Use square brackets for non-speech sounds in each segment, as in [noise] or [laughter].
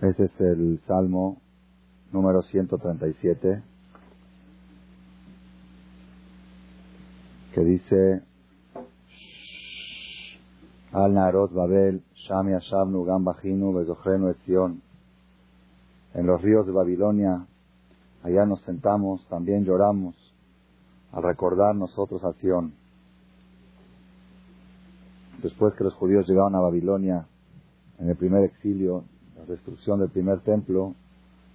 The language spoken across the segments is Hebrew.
Ese es el Salmo número 137 que dice Al Narot Babel, Shami Ashabnu Gam Bajinu Bezochrenu Etzion. En los ríos de Babilonia, allá nos sentamos, también lloramos al recordar nosotros a Sion. Después que los judíos llegaron a Babilonia en el primer exilio, destrucción del primer templo,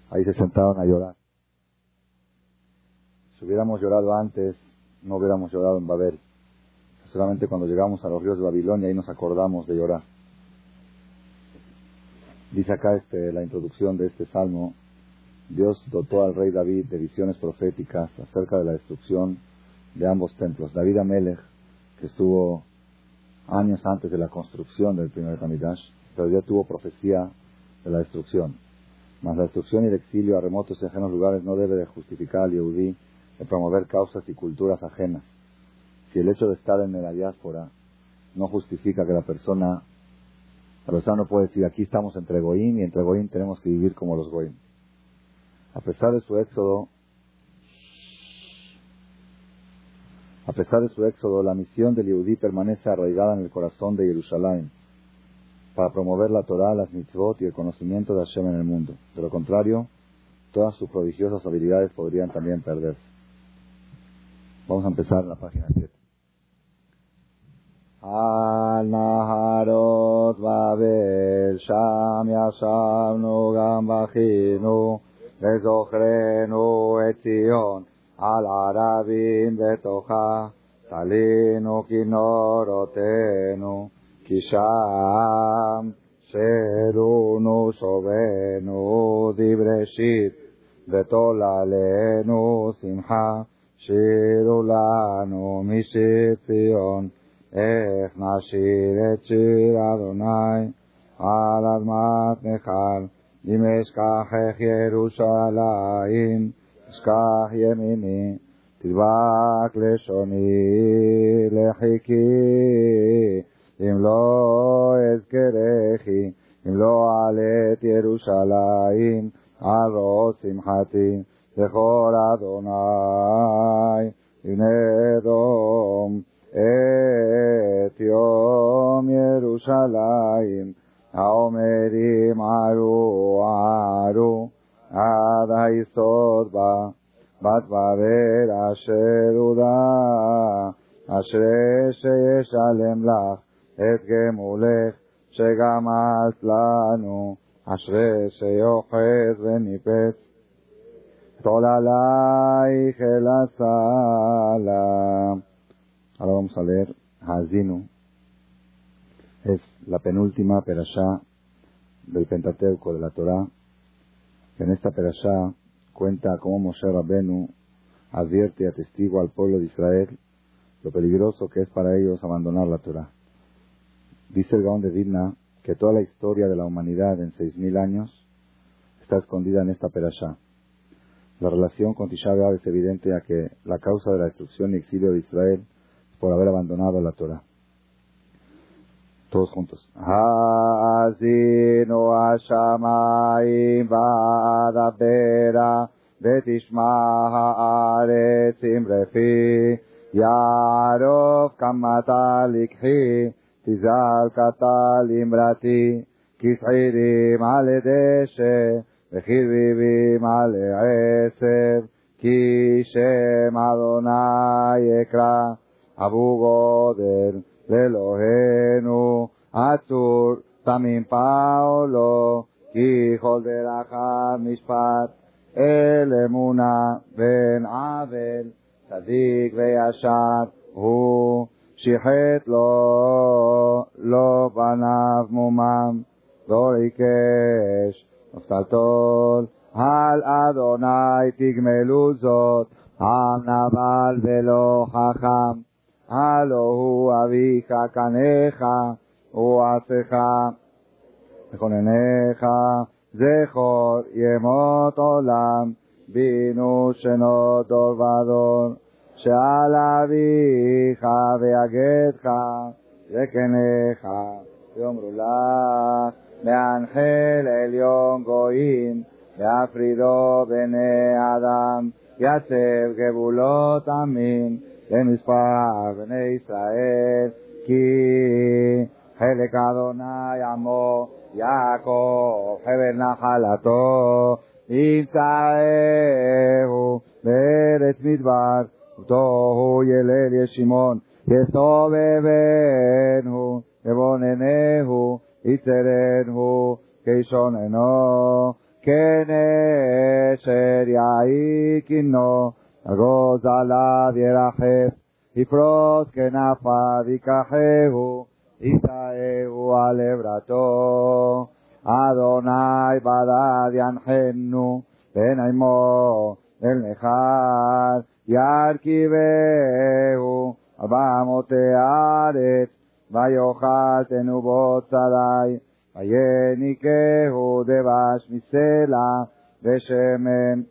ahí se sentaron a llorar. Si hubiéramos llorado antes, no hubiéramos llorado en Babel. Solamente cuando llegamos a los ríos de Babilonia, ahí nos acordamos de llorar. Dice acá este, la introducción de este salmo, Dios dotó al rey David de visiones proféticas acerca de la destrucción de ambos templos. David Amelech, que estuvo años antes de la construcción del primer Hamidash, pero ya tuvo profecía de la destrucción. Mas la destrucción y el exilio a remotos y ajenos lugares no debe de justificar al Yehudí de promover causas y culturas ajenas. Si el hecho de estar en la diáspora no justifica que la persona, la persona no puede decir aquí estamos entre Goín y entre Goín tenemos que vivir como los Goín. A pesar de su éxodo, a pesar de su éxodo, la misión del Yehudí permanece arraigada en el corazón de Jerusalén para promover la Torah, las mitzvot y el conocimiento de Hashem en el mundo. De lo contrario, todas sus prodigiosas habilidades podrían también perderse. Vamos a empezar en la página 7. Al Naharot Babel, Sham Yashavnu Gam Bachinu, Vezochrenu Etzion, Al Arabim Betocha, Talinu Kinorotenu, Kisham, Serunu Shovenu, Dibreshit, Betolalenu Simcha, שירו לנו משיציון, איך נשיר את שיר אדוני על אדמת נחל, אם אשכחך ירושלים, אשכח ימיני, תדבק לשוני לחיקי, אם לא אזכרכי, אם לא אעלה את ירושלים, על ראש שמחתי. זכור אדוני בני אדום את יום ירושלים האומרים ערו ערו עד היסוד בה בבל אשר הודה אשרי שישלם לך את גמולך שגמלת לנו אשרי שיוחז וניפץ Ahora vamos a leer Hazinu. Es la penúltima perashá del Pentateuco de la Torá. En esta perashá cuenta cómo Moshe Rabbenu advierte y atestigua al pueblo de Israel lo peligroso que es para ellos abandonar la Torá. Dice el Gaón de Vilna que toda la historia de la humanidad en seis mil años está escondida en esta perashá. La relación con Tisha es evidente a que la causa de la destrucción y exilio de Israel es por haber abandonado la Torah. Todos juntos. Likhi tizal katal imrati kis'irim aledeshe וחיביבים על עשב, כי שם אדוני אקרא, אבו גודל לאלוהינו, עצור תמים פעולו, כי כל דרכיו משפט, אל אמונה בן עוול, צדיק וישר הוא, שיחט לו, לא בניו מומם, דור עיקש, נפתלתול, על אדוני תגמלו זאת, עם נבל ולא חכם, הלא הוא אביך קניך, הוא עשיך, וכונניך, זכור ימות עולם, בינו שנות דור ודור, שעל אביך ויגדך, זקניך, יאמרו לך, מהנחל עליון גוי גויים, להפרידו בני אדם, יצב גבולות עמים, למספר בני ישראל, כי חלק אדוני עמו, יעקב חבל נחלתו, ימצאהו בארץ מדבר, ותוהו ילל ישימון, יסובבנו, יבוננהו, יצרנו, כשוננו, כנשר יעיקינו, אגוז עליו ירחף, יפרוס כנפיו ייקחהו, יישאהו על עברתו. אדוני בדד ינחנו, בן עמו אל ירכיבהו ארבע מותי הארץ, ויאכל תנובות שדי, ויניקהו דבש מסלע ושמן,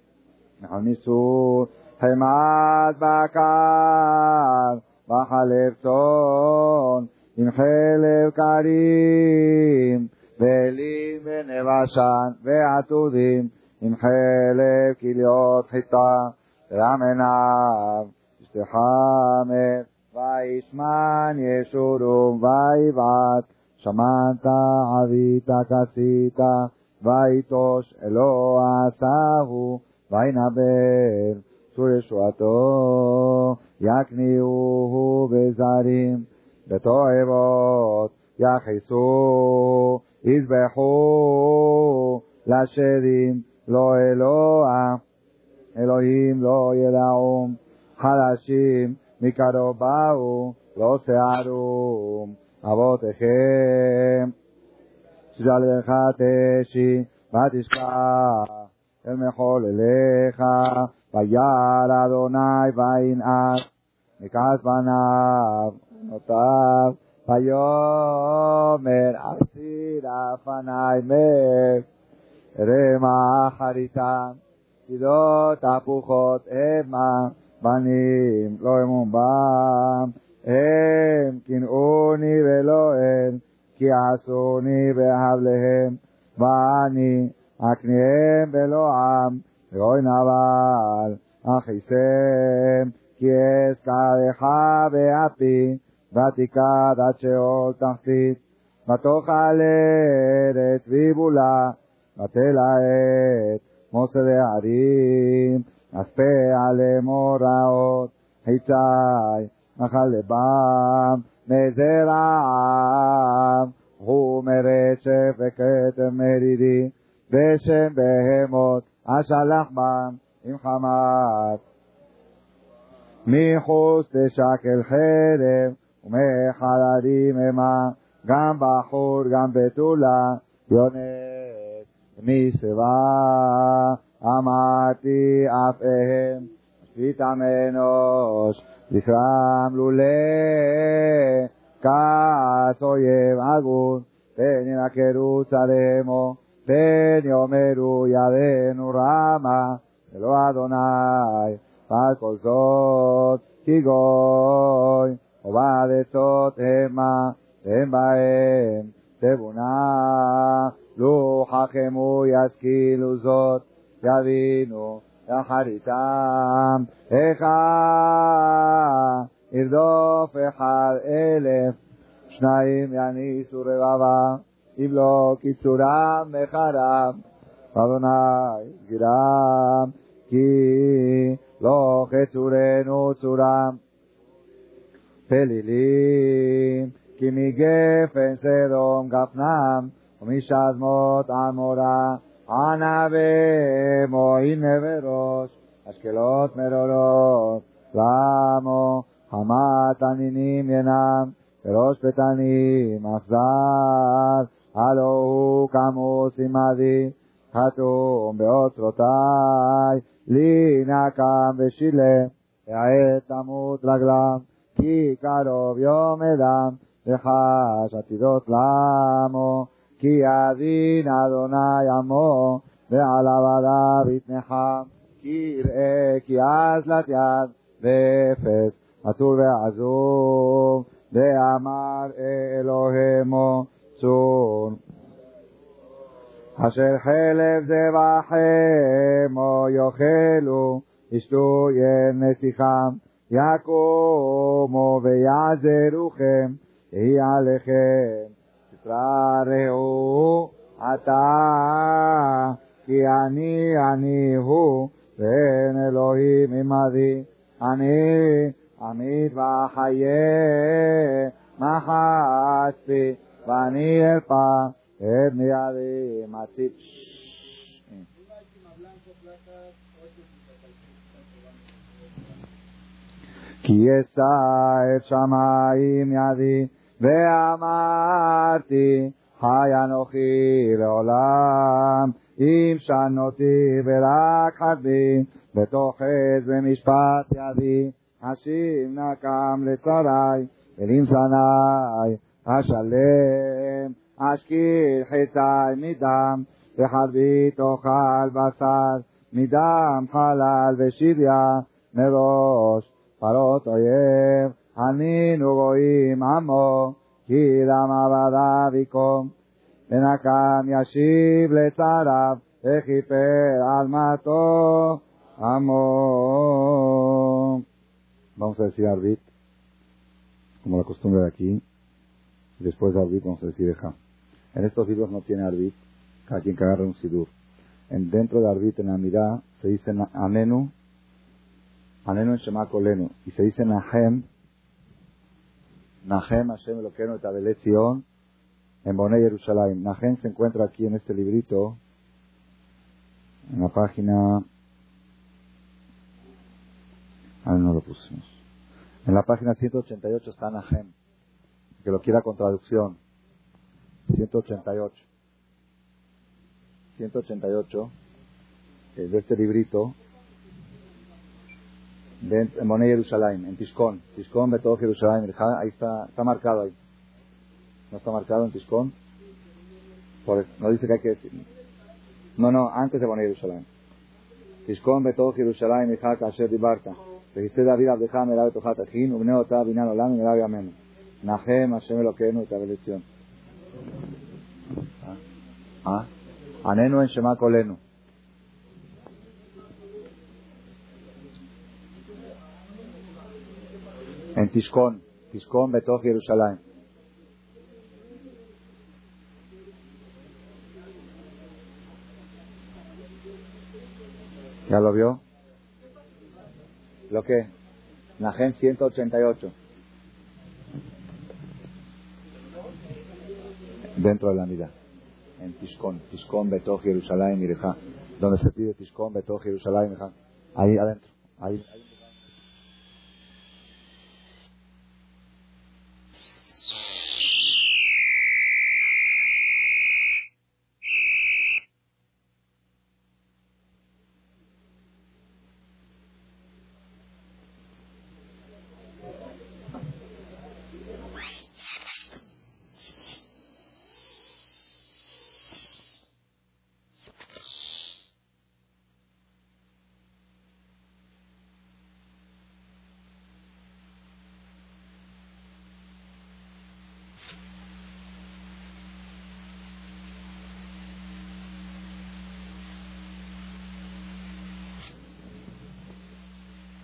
ניסו חמת בקר, וחלב צאן, עם חלב קרים, ואלים ונבשן, ועתודים, עם חלב כליות חיטה, עיניו, אשתחמר, וישמן ישורום, ויבעט, שמעת עבית כסית, ויטוש אלוה עשהו, וינבר, צור ישועתו, יקניהו בזרים, בתועבות, יחסו, יזבחו, לשדים, לא אלוה, אלוהים לא ידעום, חלשים מקרוב באו, לא שערום, אבותיכם, שג'לך תשי, ותשכח, אל מחולליך, וירא אדוני וינעש, מכעס בניו, נותיו, ויאמר אסיר לפני מב, רמה אחריתם, קידות תפוחות המה, בנים לא אמון בם, הם קנאוני ולא הם, כי עשוני בהבליהם, ואני אקניהם ולא עם, ואוי נבל, אחיסם, כי אזכרך באפי, ותיקד עד שאול תחתית, ותאכל ארץ ויבולה, ותלהט מוסר הערים, אספה עליהם הוראות, חיצי, נחל לבם, מזרעם, הוא מרשף וכתב מרידי, בשם בהמות, אשלח בם עם חמת. מחוץ תשקל חרב, ומחלדים המה, גם בחור, גם בתולה, יונק משיבה, אמרתי אף הם, שפיתם אנוש, זכרם לולא, כעס אויב הגון, פן ינקרו צלמו, פן יאמרו ידינו רמה, אלוה אדוני, על כל זאת, כי גוי, ובעד עצות המה, והם בהם תבונה, לו חכמו ישכילו זאת, יבינו יחריתם, אחד ירדוף אחד אלף, שניים יניסו רבבה, אם לא קיצורם מחרם, אדוני סגירם, כי לא חצורנו צורם. פלילים, כי מגפן סדום גפנם, ומשדמות עמורה, ענבי מועין ובראש, אשקלות מרורות, למו חמת תנינים ינם, וראש פתנים אכזר, הלא הוא כמוס עמדי, חתום באוצרותי, לי נקם ושילם, ועת תמות רגלם, כי קרוב יום אדם, וחש עתידות למו, כי ידין אדוני עמו, ועליו עליו יתנחם, כי יראה כי אזלת יד, ואפס, עצור ועזוב, ואמר אלוהימו צור. אשר חלב זבחם או יאכלו, ישתו נסיכם, יקומו ויעזרוכם, יהי עליכם, תתרעו אתה, כי אני אני הוא, ואין אלוהים עמדי, אני עמית ואחיה, מחצתי, ואני ארפא את מידי מצית. כי ישא את שמיים ידי, ואמרתי, חי אנוכי לעולם, אם שנותי ורק חדי, בתוך עז ומשפט ידי, אשיב נקם לצרי, ולמזני אשלם, אשכיל חטאי מדם, וחרבי תאכל בשר, מדם חלל ושביה מראש, פרות אויב, Aninu goim amo, kidam abadaviko. Ven e acá, mi amo. Vamos a decir arbit, como la costumbre de aquí. Después de arbit vamos a decir eja. En estos libros no tiene arbit, cada quien que agarre un sidur. En, dentro de arbit, en la mirada, se dice anenu, anenu en Shemakolenu y se dice nahem, Nahem Hashem Eloqueno Etabelet Zion, en Boné Jerusalén. Nahem se encuentra aquí en este librito, en la página Ah, no lo pusimos. En la página 188 está Nahem, que lo quiera con traducción. 188. 188 de este librito de Moné e Jerusalén, en Tiscón. Tiscón de todo Jerusalén. Ahí está, está marcado ahí. No está marcado en Tiscón. Por, no dice que hay que decir. No, no, antes de Moné e Jerusalén. Tiscón de todo Jerusalén, Mejá, Kasher, Dibarta. Dijiste David Abdejá, Merab, Tojá, Tejín, Ubneo, Tab, Binan, Olam, Merab, Yamen. Nahem, Hashem, Eloquenu, Tabeleción. Ah. Ah. Anenu en Shema Kolenu. En Tiscón, Tiscón, Betoz, Jerusalén. ¿Ya lo vio? ¿Lo que La Gen 188. Dentro de la mira. En Tiscón. Tiscón, Betó, Jerusalén, Mirejá. Donde se pide Tiscón, Betó, Jerusalén, Mirejá. Ahí adentro. Ahí.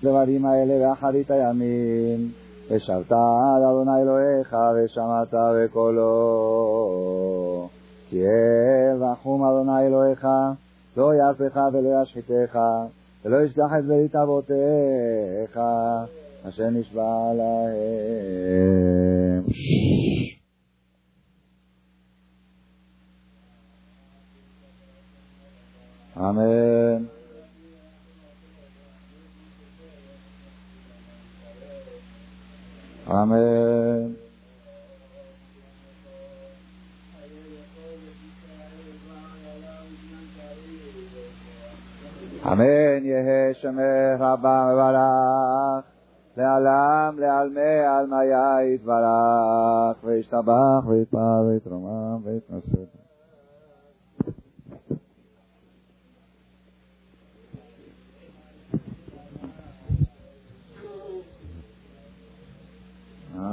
הדברים האלה ואחרית הימים, ושבת עד אדוני אלוהיך ושמעת בקולו. כי רחום אדוני אלוהיך, לא ירפך ולא ישחיתך, ולא ישלח את ברית אבותיך, אשר נשבע להם. אמן. Amen. אמן יהא שמך רבה מברך, לעלם לעלמי עלמיה יתברך, וישתבח ויתפר ויתרומם ויתנשא.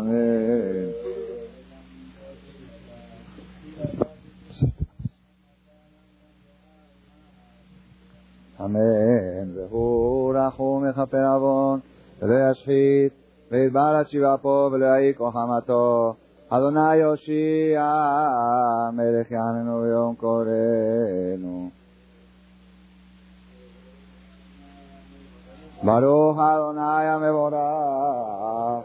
Amén. אמן. והוא רחום מכפר עוון, ולא ישחית, וידבר עד שבעה פה, ולא יעיק חמתו. אדוני יושיע, מלך יעננו ביום קוראנו. ברוך אדוני המבורך,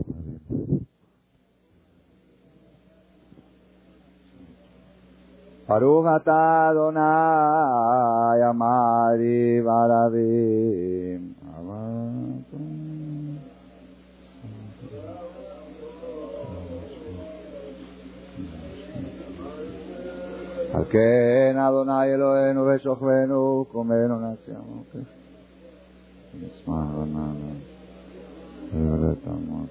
אתה אדוני אמרי ורבים. על כן אדוני אלוהינו ושוכבנו קומנו נעשה עמוק. נשמע רננה. ויורד עמוק.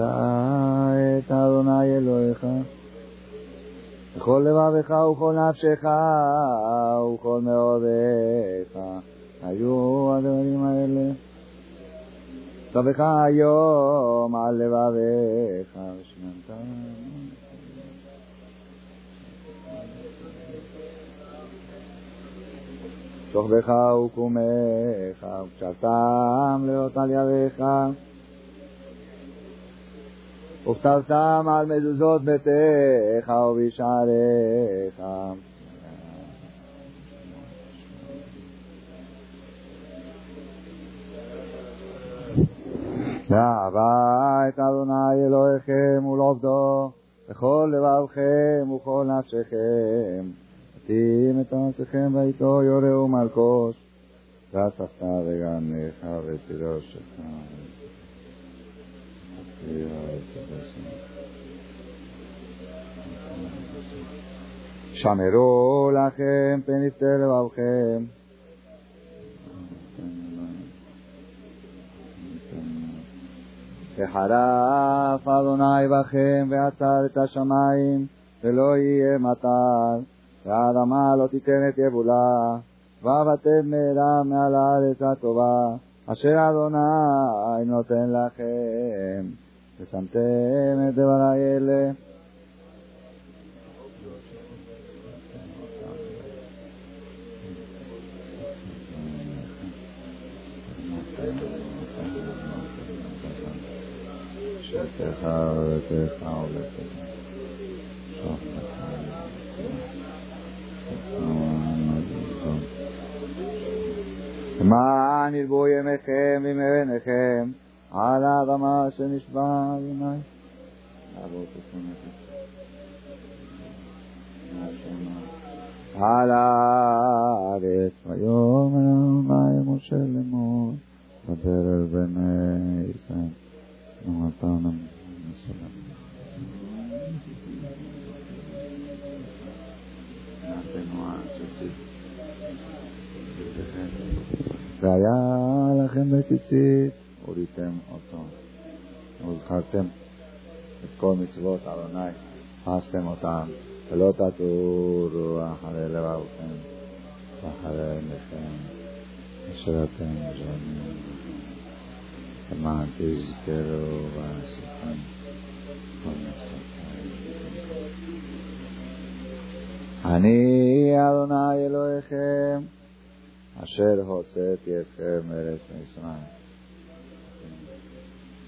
את אדוני אלוהיך בכל לבביך וכל נפשך וכל מאודיך היו הדברים האלה. צווך היום על לבביך ושמנת. שוכבך וקומך וקשרתם להיות על ידיך וכתבתם על מזוזות ביתך ובשעריך. ואהבה את אדוני אלוהיכם ולעובדו בכל לבבכם וכל נפשכם. ותים את ארצכם ואיתו יורהו מלכוש ואספת וגנך ותירושך. שמרו לכם פן יפתה לבבכם. וחרף אדוני בכם ועצר את השמיים ולא יהיה מטר והאדמה לא תיתן את יבולה ועבדתם מהרה מעל הארץ הטובה אשר אדוני נותן לכם ושמתם את דברי אלה. שתך למען ירבו ימיכם וימי עיניכם על האדמה שנשבע אדוני. על הארץ ויאמר אדוני משה לאמור דבר אל בני ישראל ונתנם מסולם. והיה לכם בציצית, הוריתם אותו, וזכרתם את כל מצוות אדוני, חסתם אותם, ולא תטורו אחרי לבבכם ואחרי עיניכם, אשר אתם זונים, למען תזכרו ועשיכם כל מצוותיי. אני אדוני אלוהיכם אשר הוצאתי אתכם מארץ מצרים.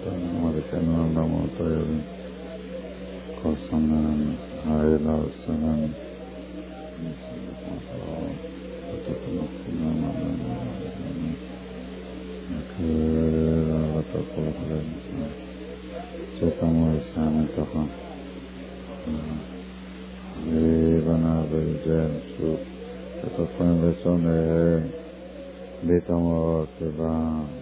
Marikana Lamotayan Kosanan Haila Sanan Cetamasanitaha Vivana Vijansu Cetapandasone Vitamavakivana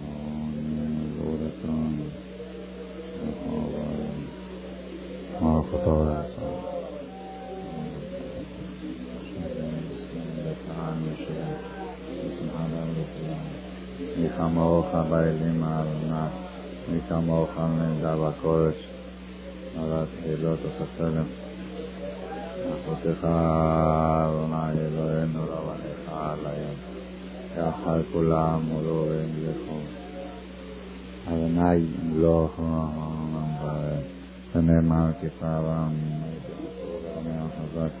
כמוך באלים האלונה, מי כמוך נדע בקודש, על התפילות ותפלם. אחותך אדוני אלוהינו רבניך עליהם, יחד כולם ולאוהים לכו. אדוני מלוך העולם בהם, ונאמר כפרם, חזק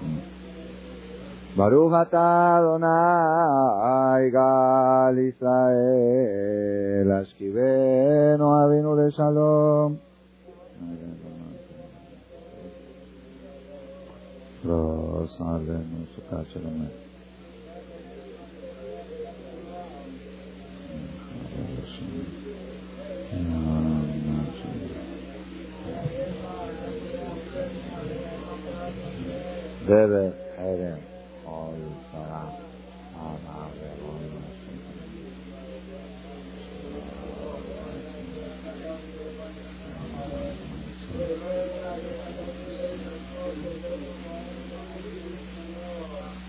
Barujata Donai Gal Israel Ashkiveno Avinu de Shalom. Rosalenu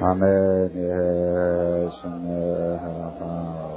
අමනේ සමහරා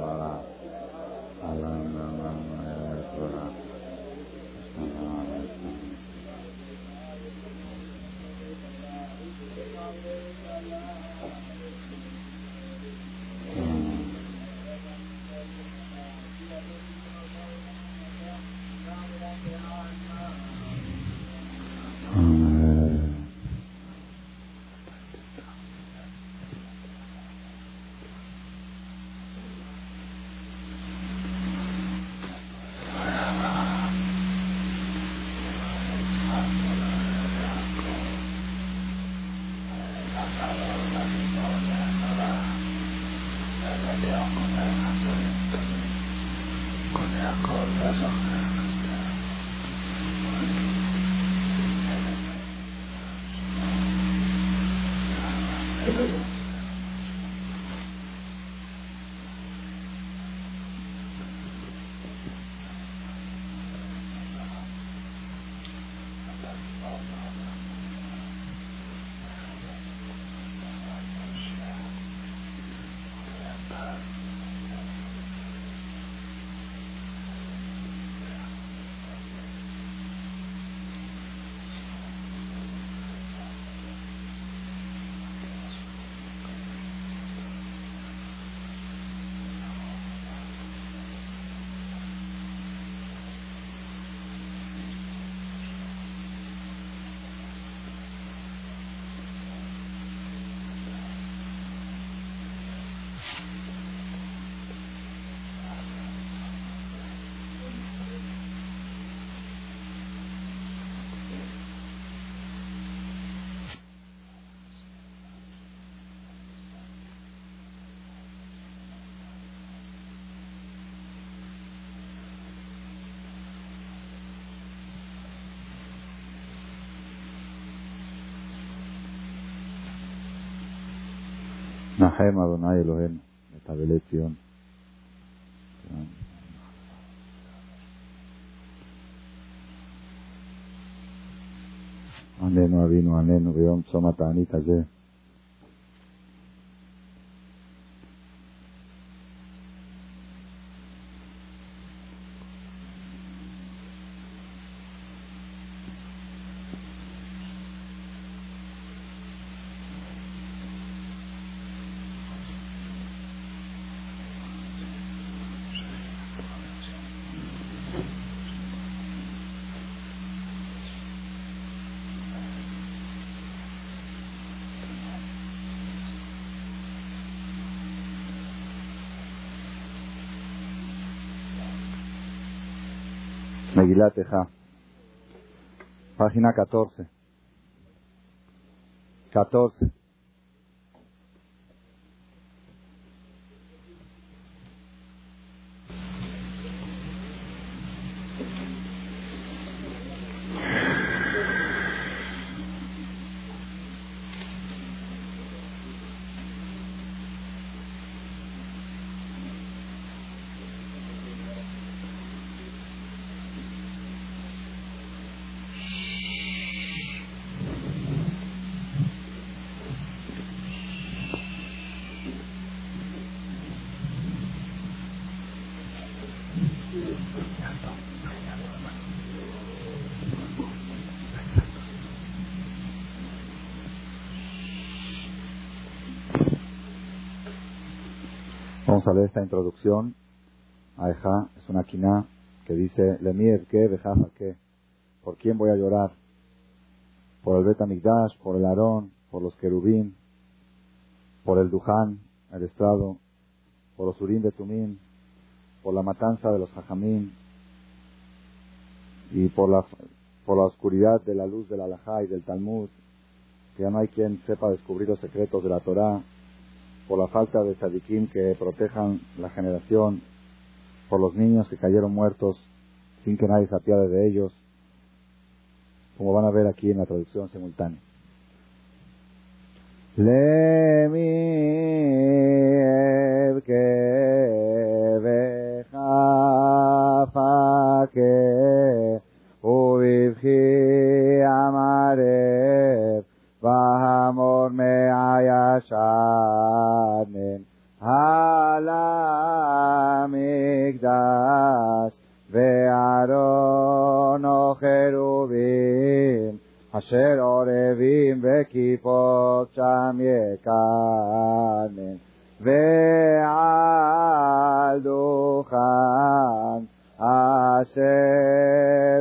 נחם אדוני אלוהינו את אבלי ציון. עננו אבינו עננו ביום צום התענית הזה. Página 14. 14. Vamos a leer esta introducción. Aeja es una quina que dice, Lemir, ¿qué? Bejafa, ¿qué? ¿Por quién voy a llorar? ¿Por el Betamigdash, por el Aarón, por los querubín, por el Duján, el estrado, por los Urim de Tumín, por la matanza de los Jajamín y por la, por la oscuridad de la luz del Alajá y del Talmud, que ya no hay quien sepa descubrir los secretos de la Torah, por la falta de tzadikim que protejan la generación, por los niños que cayeron muertos sin que nadie se apiade de ellos, como van a ver aquí en la traducción simultánea. מהישנים על המקדש וארון וחרובים אשר עורבים וכיפות שם יקנן ועל דוכן אשר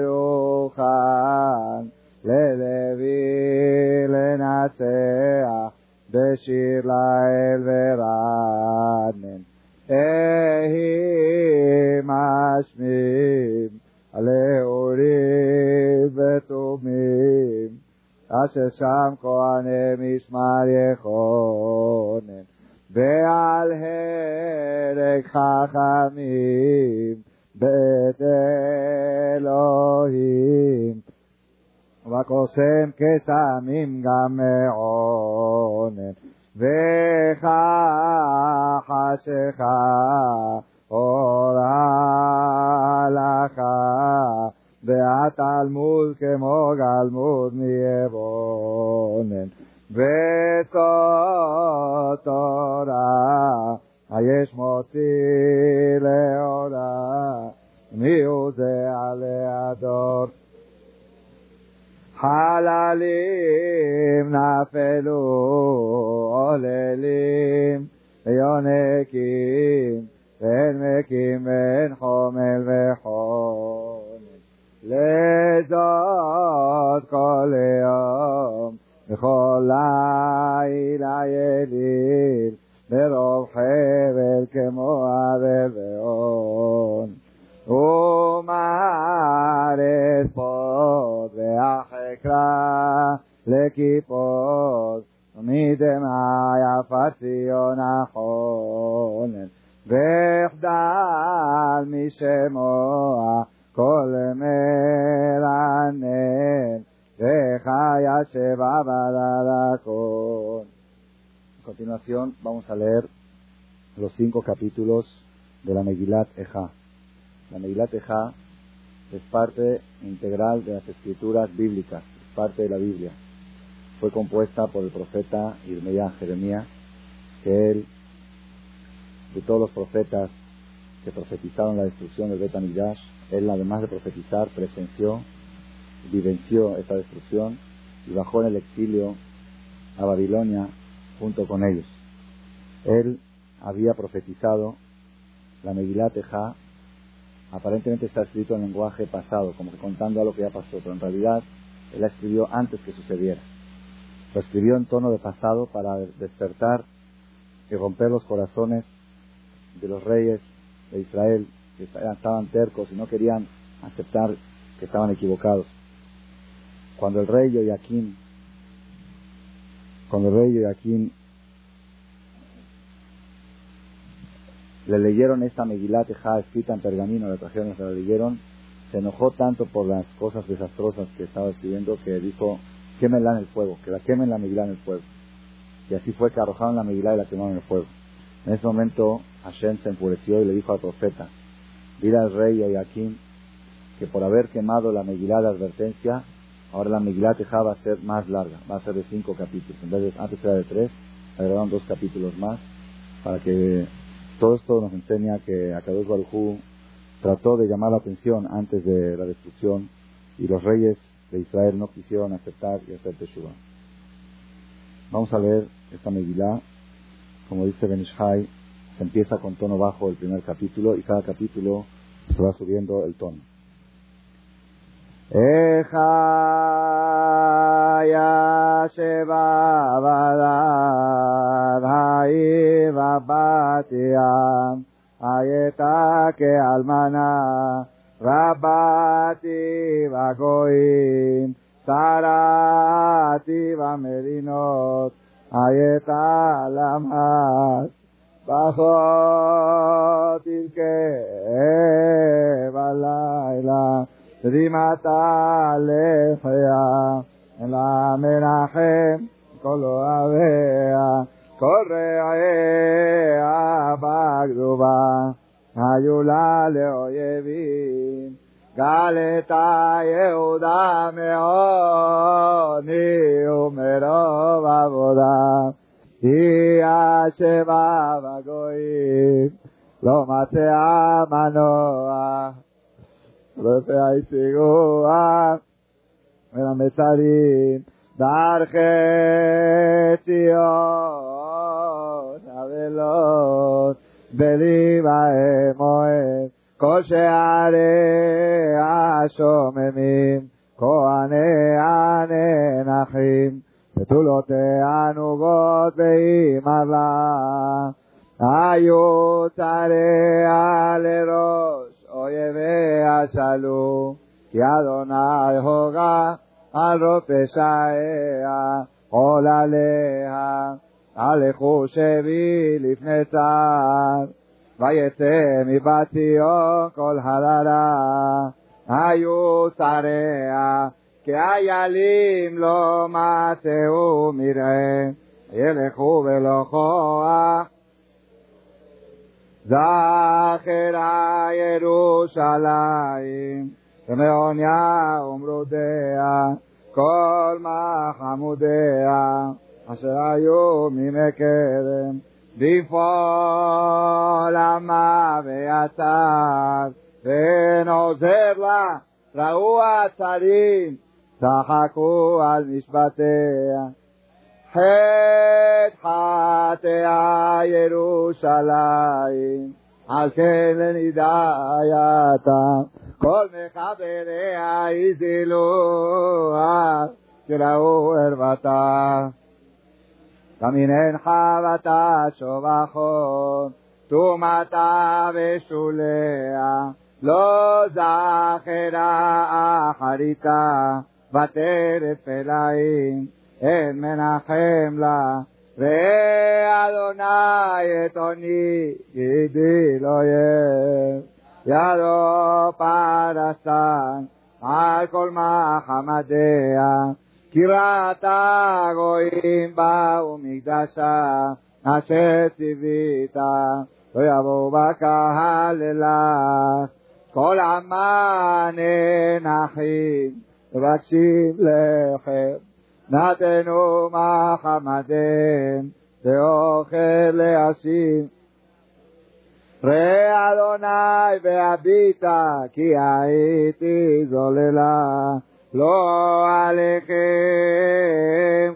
אוכן ללוי לנצח בשיר לאל ורנן. אהי משמים לאורים ותומים אשר שם כהני משמר יכונן ועל הרג חכמים בית אלוהים וקוסם כסמים גם מעונן, וחשכה אור ההלכה, והתלמוד כמו גלמוד מיבונן, וסוד תורה היש מוציא לאורה, La Megilat Eja es parte integral de las escrituras bíblicas, es parte de la Biblia. Fue compuesta por el profeta Irmeya Jeremías, que él, de todos los profetas que profetizaron la destrucción del Bet él además de profetizar presenció, vivenció esa destrucción y bajó en el exilio a Babilonia junto con ellos. Él había profetizado la Megilat Eja, aparentemente está escrito en lenguaje pasado, como que contando a lo que ya pasó, pero en realidad él la escribió antes que sucediera. Lo escribió en tono de pasado para despertar y romper los corazones de los reyes de Israel, que estaban tercos y no querían aceptar que estaban equivocados. Cuando el rey Joaquín, cuando el rey Joaquín le leyeron esta Megilat escrita en pergamino, la trajeron, se la leyeron, se enojó tanto por las cosas desastrosas que estaba escribiendo que dijo, quémenla en el fuego, que la quemen la Megilá en el fuego. Y así fue que arrojaron la Megilá y la quemaron en el fuego. En ese momento Hashem se enfureció y le dijo al profeta, dile al rey Joaquín que por haber quemado la Megilá de advertencia, ahora la Megilá Tejá va a ser más larga, va a ser de cinco capítulos. En vez de, antes era de tres, agregaron dos capítulos más para que todo esto nos enseña que Akadosh Baruj trató de llamar la atención antes de la destrucción y los reyes de Israel no quisieron aceptar y hacer Teshuvah. Vamos a leer esta Megilá, como dice Benishai, se empieza con tono bajo el primer capítulo y cada capítulo se va subiendo el tono. Rabatia, Ayetake Almana, Rabati Bagoim, Sarati Bamerinot, Ayeta Lamas, bajo tirke balayla rimata lefea en la menaje colo korrae abab goba ga yolale oyebi ga le ta jehoda me o niu mera bagoda di acheba bagoi roma te amanoa rutyai sigoa era metali דרכי ציון. אבלות, בליבהם אוהב, כל שערי השוממים, כהני הננחים, בתולותיה נוגות באימר לה, היו צריה לראש אויביה שלו, כי אדוני הוגה על רוב פשעיה, עול עליה. הלכו שבי לפני צער, ויצא מבת ציון כל הררה, היו שריה, כאיילים לא מצאו מרעה, ילכו ולא כוח. זכרה ירושלים, ומעוניה ומרודיה, כל מחמודיה. אשר היו מימי קדם, בפעול עמה ויצר, ואין עוזר לה, ראו הצרים, צחקו על משפטיה. חטא חטאה ירושלים, על כן לנידייתה, כל מחבריה הזילוה, כראו ערוותה. Caminen jabata shobachon, tumata beshulea, lo zahera acharita, bater pelaim, en menachem la, re Adonai etoni, gidi lo ye, yado parastan, al kol mahamadea, כי ראתה גויים באו מקדשה, אשר ציווית, לא יבואו בקהל אלך. כל עמן ננחים, מבקשים לחם, נתנו מחמדם, ואוכל להשיב. ראה אדוני והביטה, כי הייתי זוללה, לא עליכם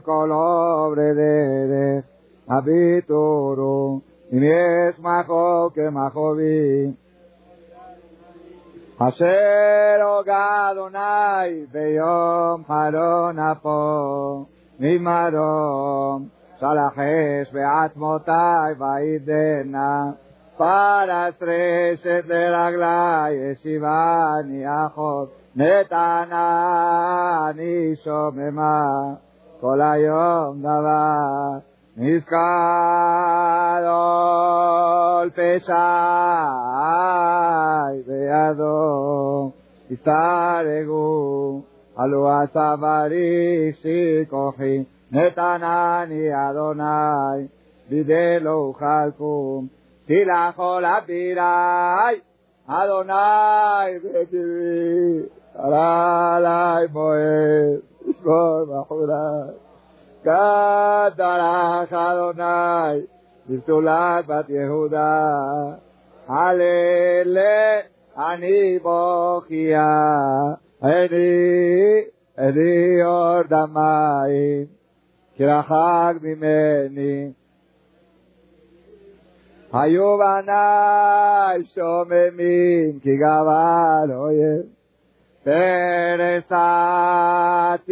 כל עוברי דרך, הביטורו, אם יש מחו כמחובי. אשר הוגה אדוני ביום חלון אפו, ממרום, שלח אש בעצמותי וידנה. פרס רשת לרגלי, ישיבני אחות, נתנני שוממה, כל היום דבר, נזכר עול פשעי בידו, הסתרגו, עלו הצווארי שכוחי, נתנני אדוני, בידי לא אוכל קום. תילחו לבירי, אדוני בקרבי, עלה עלי מועד, ישמור בחולי. כדרך אדוני, בבתולת בת יהודה, הללה אני בוכיה, עיני, עיני אור דמיים, כי רחק ממני. היו בניי שוממים כי גבל אויב. פרס הציון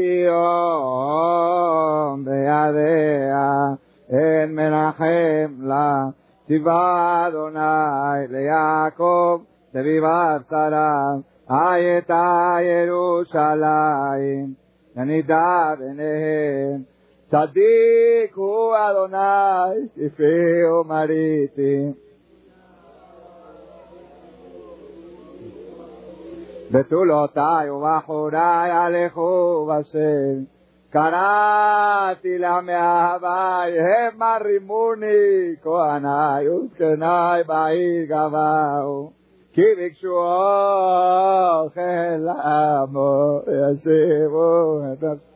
בידיה, אין מנחם לה. ציווה אדוני ליעקב, סביבה צרה, הייתה ירושלים, ונידה ביניהם. צדיק הוא אדוני, כפי ומריתי. בתולותיי ובחוריי הלכו בשם. קראתי לה מאהביי, המה רימוני, כהניי וזקניי בעיר גבהו. כי ביקשו אוכל לעמו, ישיבו את נפשם.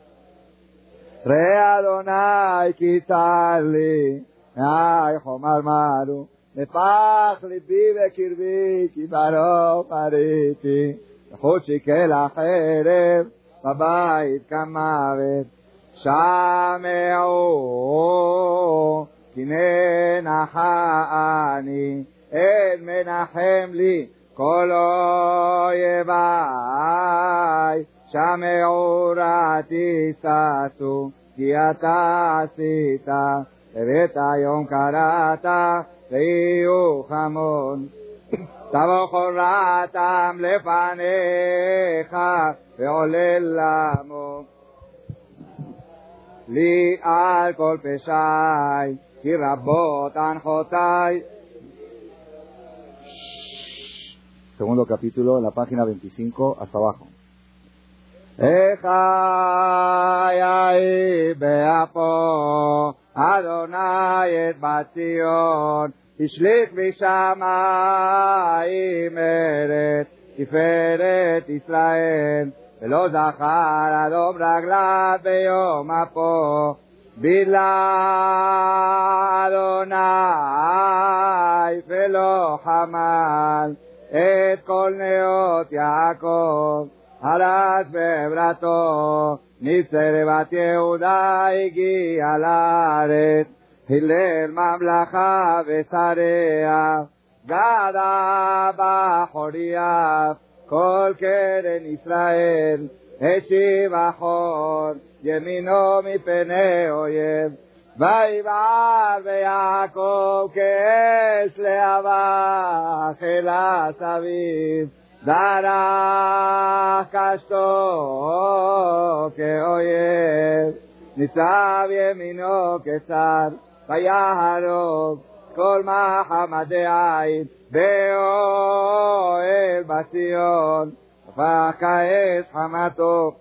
ראה אדוני כי צר לי, מאי חומר מרו, נפח ליבי וקרבי, כי ברוב מריתי, וחוצ'י כלחרב, בבית כמוות, שמעו, כי ננחה אני, אין מנחם לי, כל אויביי, Shameorati sasu, diata sita, bebeta yon karata, leiu jamón. [clears throat] Tabojoratam lefaneja, veolelamo. Li al kolpeshai, ki rabotan jotai. Segundo capítulo, la página 25, hasta abajo. Echai באפו, אדוני את בת ציון, השליך משמיים ארץ, תפארת ישראל, ולא זכר אדום רגליו ביום אפו, בילה אדוני ולא חמל את כל נאות יעקב. הלך בעברתו, ניצר בת יהודה הגיע לארץ, הלל ממלכה ושריה, גדה בחוריה, כל קרן ישראל, השיב החור, ימינו מפני אויב, ויבער ביעקב כאש להבה, חילה סביב. darás casto oh, que oyes, ni sabe mi no que estar, vayaro, colma jamás de ahí, veo el bastión, faca es jamato,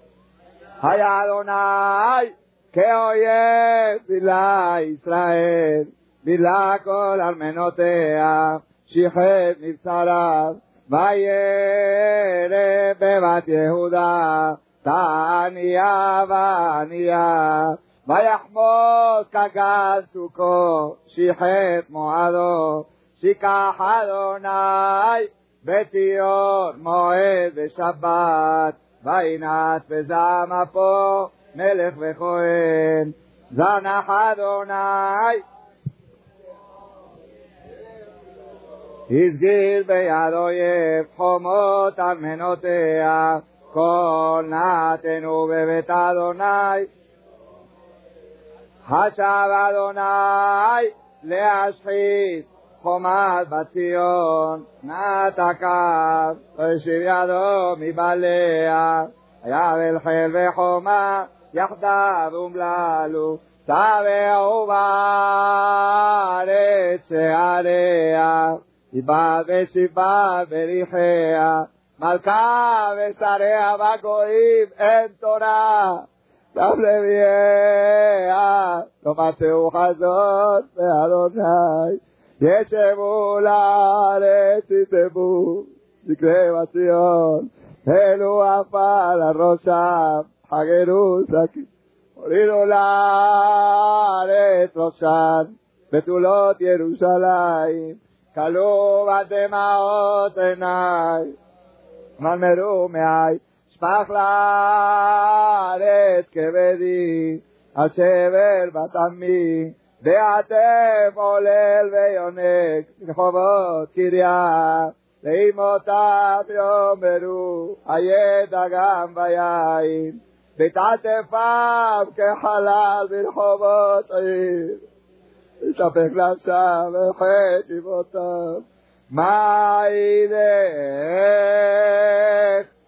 hay Adonai, que oyes, vila Israel, vila col armenotea, shihet mitzarab, וירא בבת יהודה, תעניה ועניה, ויחמוס כגז סוכו, שיחת מועדו, שיקח אדוני בציון מועד ושבת, וינס וזעם אפו מלך וכהן, זנח אדוני הסגיר ביד אויב חומות ארמנותיה, כל נתנו בבית אדוני. חשב אדוני להשחית חומת בציון, נתקף, והשיב ידו מבעליה, היה ולחיל וחומה, יחדיו אומללו, תבעו בארץ שעריה. סיבה וסיבה בריחיה, מלכה ושריה בגויים אין תורה, גם לביאה, לא מצאו חזון באדוני, ישבו לארץ יתבו, זקני בציון, העלו עפר על ראשם, חגרו שקים, הורידו לארץ ראשן, בתולות ירושלים, כלו בדמעות עיניי, מרמרו מעי, שפך לארץ כבדי, על שבר בתמי, ועטף עולל ויונק, רחובות קריה, לאמותיו יאמרו, הידע גם ביין, בתעטפיו כחלל ברחובות עיר. ישפך נפשם וחטא אימותיו. מה ילך,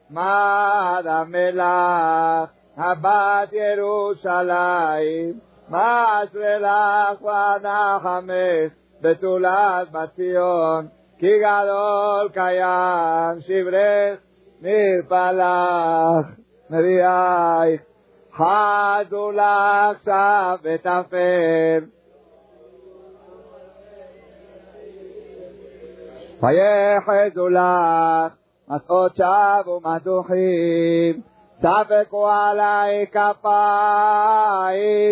מה המלך, הבת ירושלים, מה אשרלך ונחמך, בתולת בציון, כי גדול קיים שברך מפלח, נביאייך, חזו לך שב ותפל. ויחזו לך מסעות שווא ומדוחים, ספקו עלי כפיים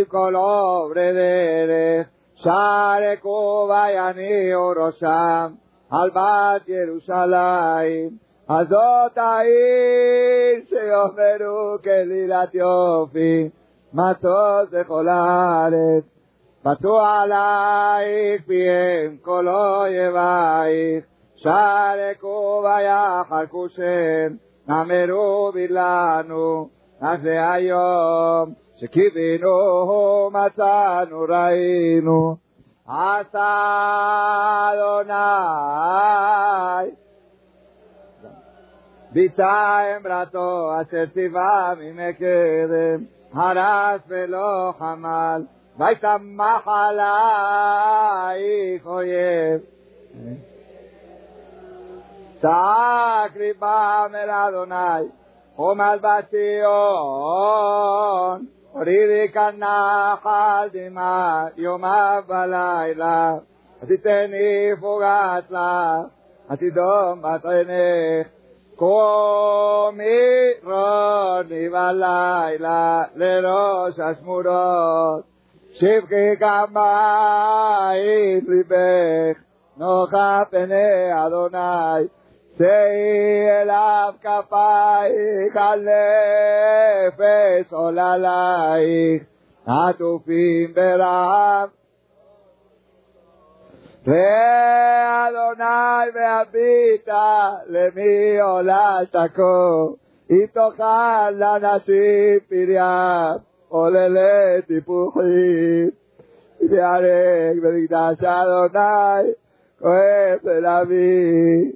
כל עוברי דרך, שרקו ויניעו ראשם על בת ירושלים. הזאת העיר שיאמרו כלילת יופי, מטוס לכל הארץ. פתו עלייך פיהם כל אויבייך, שרקו ויחלקו שם, נאמרו בלענו, אך זה היום שקיווינו, מצאנו, ראינו. עשה אדוני ביצע אמרתו אשר ציווה ממקדם, הרס ולא חמל, וישמח עלייך אויב. צעק ליבם אל אדוני, עומד בציון, הורידי כאן נחל דמעה, יומה בלילה, ותיתני פוגעת לך, עתידום בת עינך, קומי רוני בלילה, לראש השמורות, שבחי כמיים ליבך, נוחה פני אדוני, שאי אליו כפייך על נפש עוללייך, עטופים ברעב. ואדוני והביטה למי עולת כה, אם תאכל לנשים פריה, עוללי טיפוחים. ויהרג במקדש אדוני, כואב אל אבי.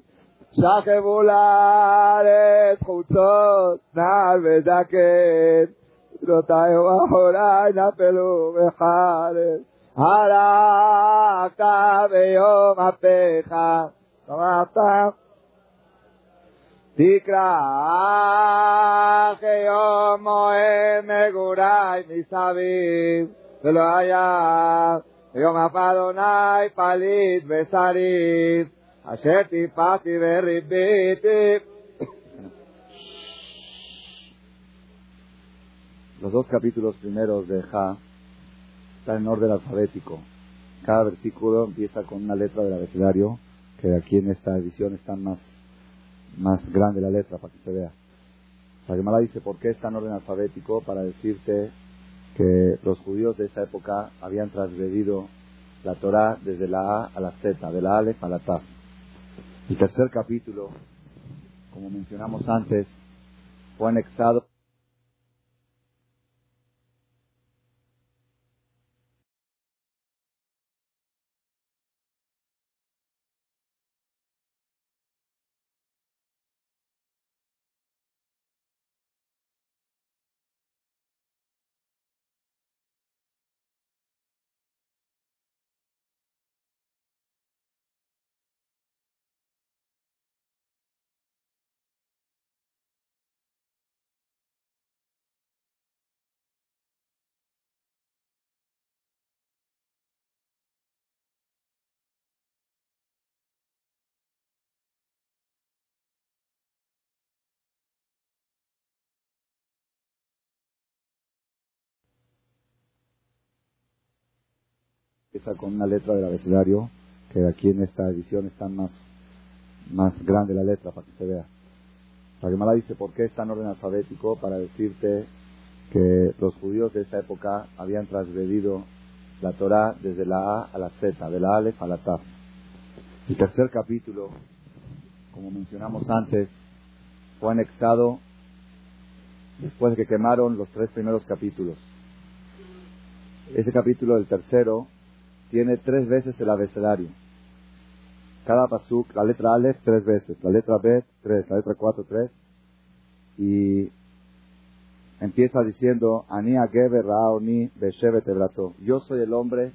שכבו לארץ חוצות, נער וזקן, בנותיי ואחוריי נפלו בחרב, הלכת ביום אפיך, אמרת תקרא כיום מועד מגורי מסביב, ולא היה יום אף אדוני פליט ושריף, pati. Los dos capítulos primeros de Ja están en orden alfabético. Cada versículo empieza con una letra del abecedario, que aquí en esta edición está más, más grande la letra para que se vea. La Gemara dice por qué está en orden alfabético para decirte que los judíos de esa época habían transgredido la Torah desde la A a la Z, de la Aleph a la Taf. El tercer capítulo, como mencionamos antes, fue anexado empieza con una letra del abecedario, que aquí en esta edición está más, más grande la letra para que se vea. La Gemara dice, ¿por qué está en orden alfabético? Para decirte que los judíos de esa época habían transgredido la Torah desde la A a la Z, de la Aleph a la Taf. El tercer capítulo, como mencionamos antes, fue anexado después de que quemaron los tres primeros capítulos. Ese capítulo, el tercero, tiene tres veces el abecedario. Cada pasuk, la letra Aleph tres veces, la letra Bet tres, la letra cuatro tres. Y empieza diciendo, Ania Geber Raoni Beshevet Ebrato. Yo soy el hombre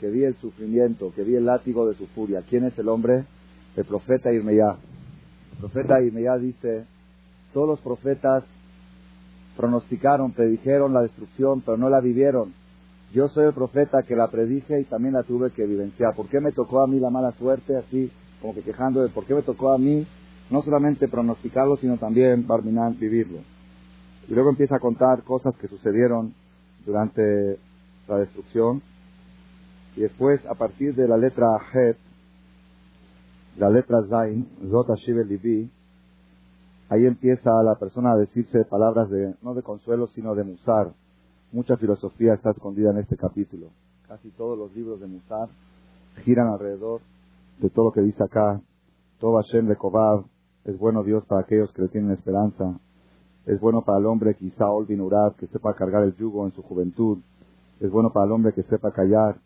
que vi el sufrimiento, que vi el látigo de su furia. ¿Quién es el hombre? El profeta Irmeyá. El profeta Irmeyá dice, todos los profetas pronosticaron, predijeron la destrucción, pero no la vivieron. Yo soy el profeta que la predije y también la tuve que vivenciar. ¿Por qué me tocó a mí la mala suerte? Así como que quejando de por qué me tocó a mí no solamente pronosticarlo, sino también Barminan vivirlo. Y luego empieza a contar cosas que sucedieron durante la destrucción. Y después, a partir de la letra Het, la letra Zain, Zot Libi, ahí empieza la persona a decirse palabras no de consuelo, sino de musar. Mucha filosofía está escondida en este capítulo. Casi todos los libros de Musar giran alrededor de todo lo que dice acá. Todo Hashem Lekovav es bueno Dios para aquellos que le tienen esperanza. Es bueno para el hombre quizá Olvinurad, que sepa cargar el yugo en su juventud. Es bueno para el hombre que sepa callar.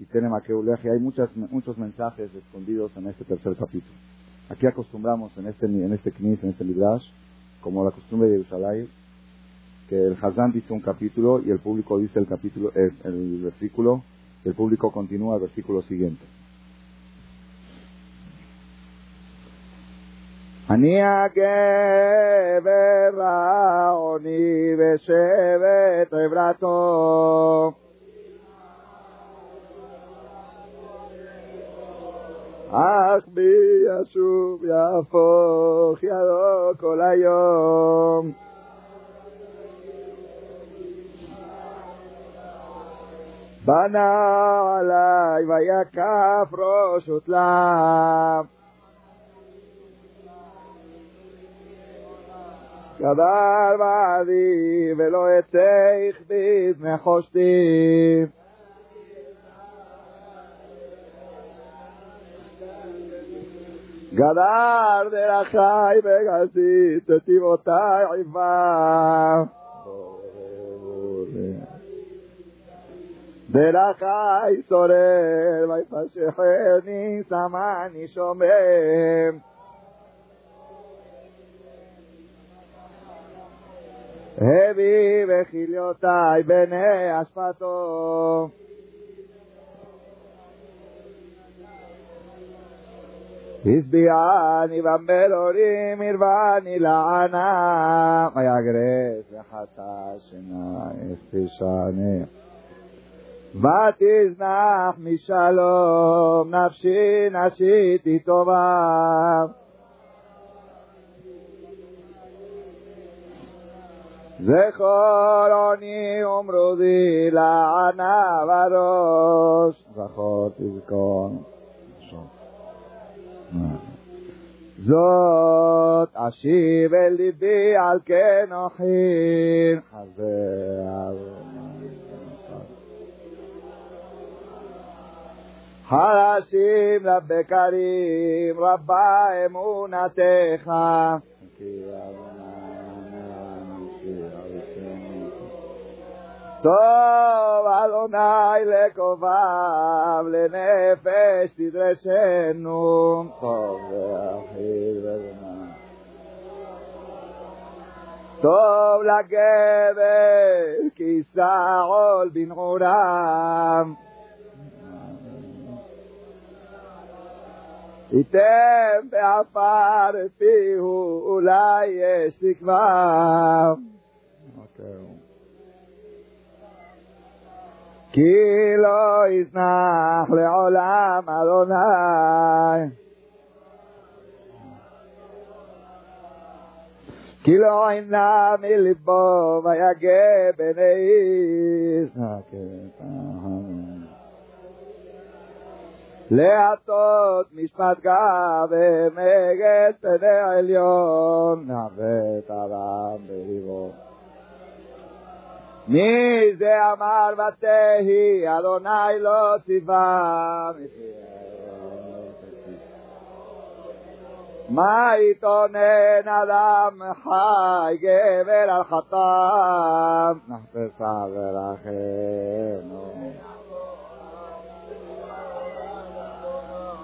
Y tiene Makeuleje. Hay muchas, muchos mensajes escondidos en este tercer capítulo. Aquí acostumbramos en este, en este Knis, en este Librash, como la costumbre de Jerusalén, que el Hazán dice un capítulo y el público dice el capítulo, el, el versículo, y el público continúa el versículo siguiente. אני הגבר העוני ושבט עברתו. אך בי ישוב יהפוך ידו כל היום. בנה עלי ויקף ראש ותלם. גדל בעדי ולא אצא הכביד נחושתי. גדל דרכי וגלתי תתיבותי עיבה. דרכי שולל ויפשחני שמני שומם. הביא וכליותי בני אשפתו. השביעני במבלורים הרבני לענה ויגרס וחטא שינה הפרישני ותזנח משלום נפשי נשיתי טובה זכור עוני ומרודי לענה וראש זכור תזכור. זאת אשיב אל ליבי על כן אוכין חלשים לבקרים רבה אמונתך. טוב אדוני לקובב לנפש תדרשנו. טוב ואחיד וזמן טוב לגבר כי יישא עול ייתן בעפר פיהו אולי יש תקווה. כי לא יזנח לעולם אדוני. כי לא עינה מלבו ויגה בני להטות משפט גב ומגד פני עליון נווט הרם בליבו מי זה אמר ותהי, אדוני לא ציווה. מה יתונן אדם חי גבר על חתם, נחפשה ורחנו.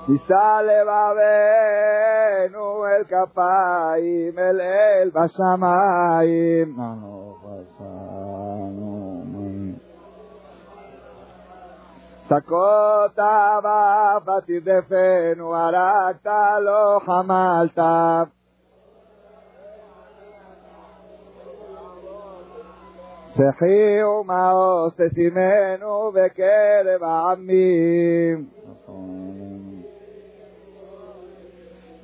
נישא לבבנו אל כפיים, אל אל בשמיים. סקות אהבה ותרדפנו, הרגת לא חמלת. שחי ומעוז תשימנו בקרב העמים.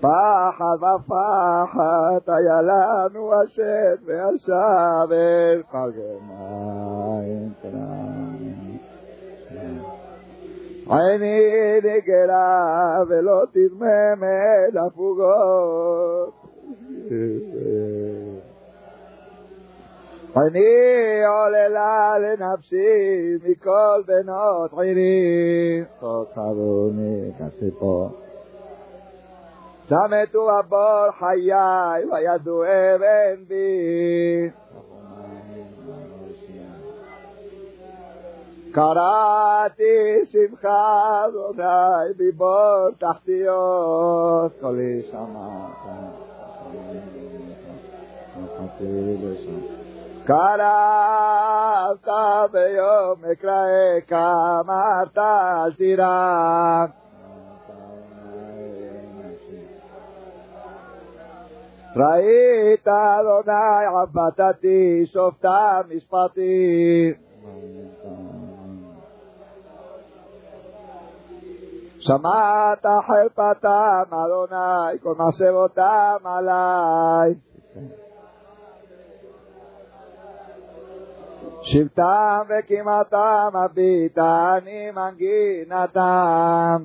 פחד ופחד היה לנו השד והשבת, חגמים עיני נגלה ולא תדמם אל הפוגות. עיני עוללה לנפשי מכל בנות עיני. חרוני כציפור. שמתו הבור חיי וידעו אבן בי. קראתי שמך אדוני בבור תחתיות קולי שמעת קרבת ביום אקראך אמרת אל תירא ראית אדוני עבדתי שופטה משפטי שמעת חרפתם, אדוני, כל מחשבותם עליי. שבטם וקימתם הביטה, אני מנגינתם.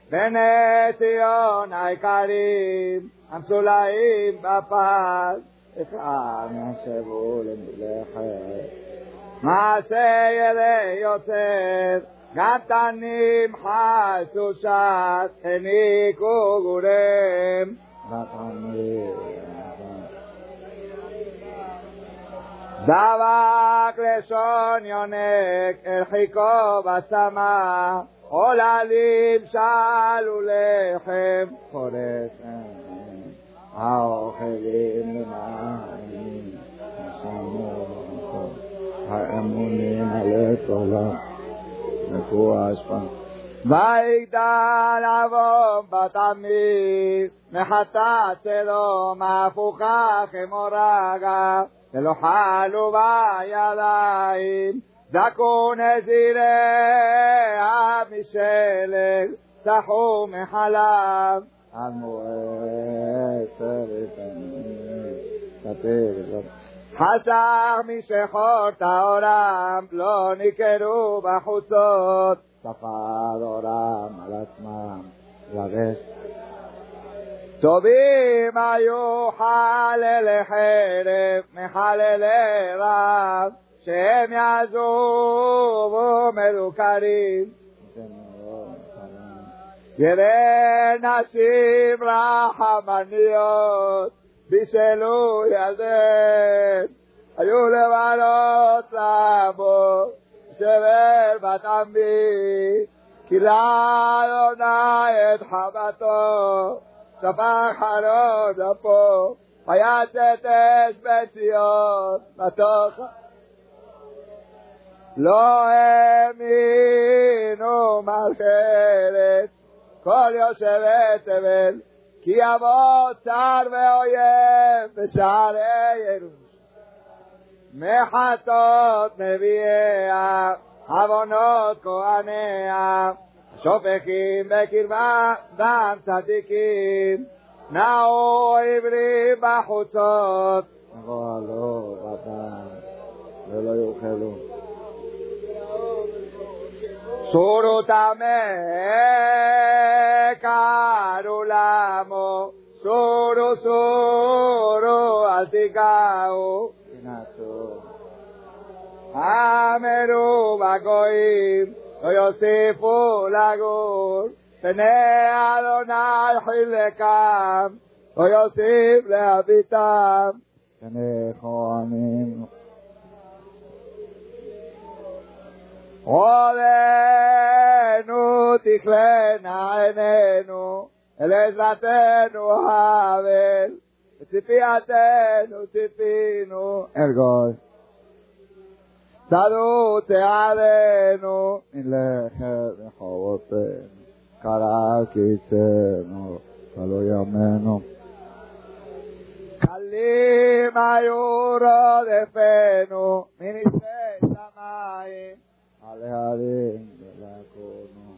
בני ציון היקרים המשולאים בפס אחד ישבו למלאכת. מעשה ידי יוצר קטנים חסו ש"ס, הניקו גורם. דבק לשון יונק, הרחיקו בשמה, עוללים שאלו לחם, חורש האוכלים למענים, האמונים על תורה, מפורש פעם. ויגדל אבום בתמיד, מחטאת סדום הפוכה כמו רגע, ולא חלו בידיים, זקו נזירי המשלג, צחו מחלב, על מועצת חשך משחור העולם, לא ניכרו בחוצות, ספד עולם על עצמם, לרש. טובים היו חללי חרב, מחללי רב, שהם יעזובו מדוכרים. ירא נשים רחמניות, בישלו ילדיהן, היו לבנות לעמוד, שבר בת עמי, כילה אדוני את חמתו, שפך חרון אפו, ויצאת אש בציון, בתוך... לא האמינו ארץ, כל יושבי תבל, כי יבוא צר ואויב בשערי ירוש. מחטות נביאיה, עוונות כהניה, שופכים בקרבה דם צדיקים, נעו עברים בחוצות, גואלו בדם, ולא יאכלו. סורו טמא, קראו למו, סורו סורו, אל תיגעו. אמרו בגויים, לא יוסיפו לגור, פני אדוני חילקם, לא יוסיף להביטם, פני כהנים. עודנו תכלנה עינינו, אל עזרתנו האבל, וציפייתנו ציפינו אל גוי. צדו תעדנו, מלכת מחורותינו, קרא קיצנו, תלו ימינו. קלים היו רודפנו, מניסי שמיים, על ההרים ולקונו.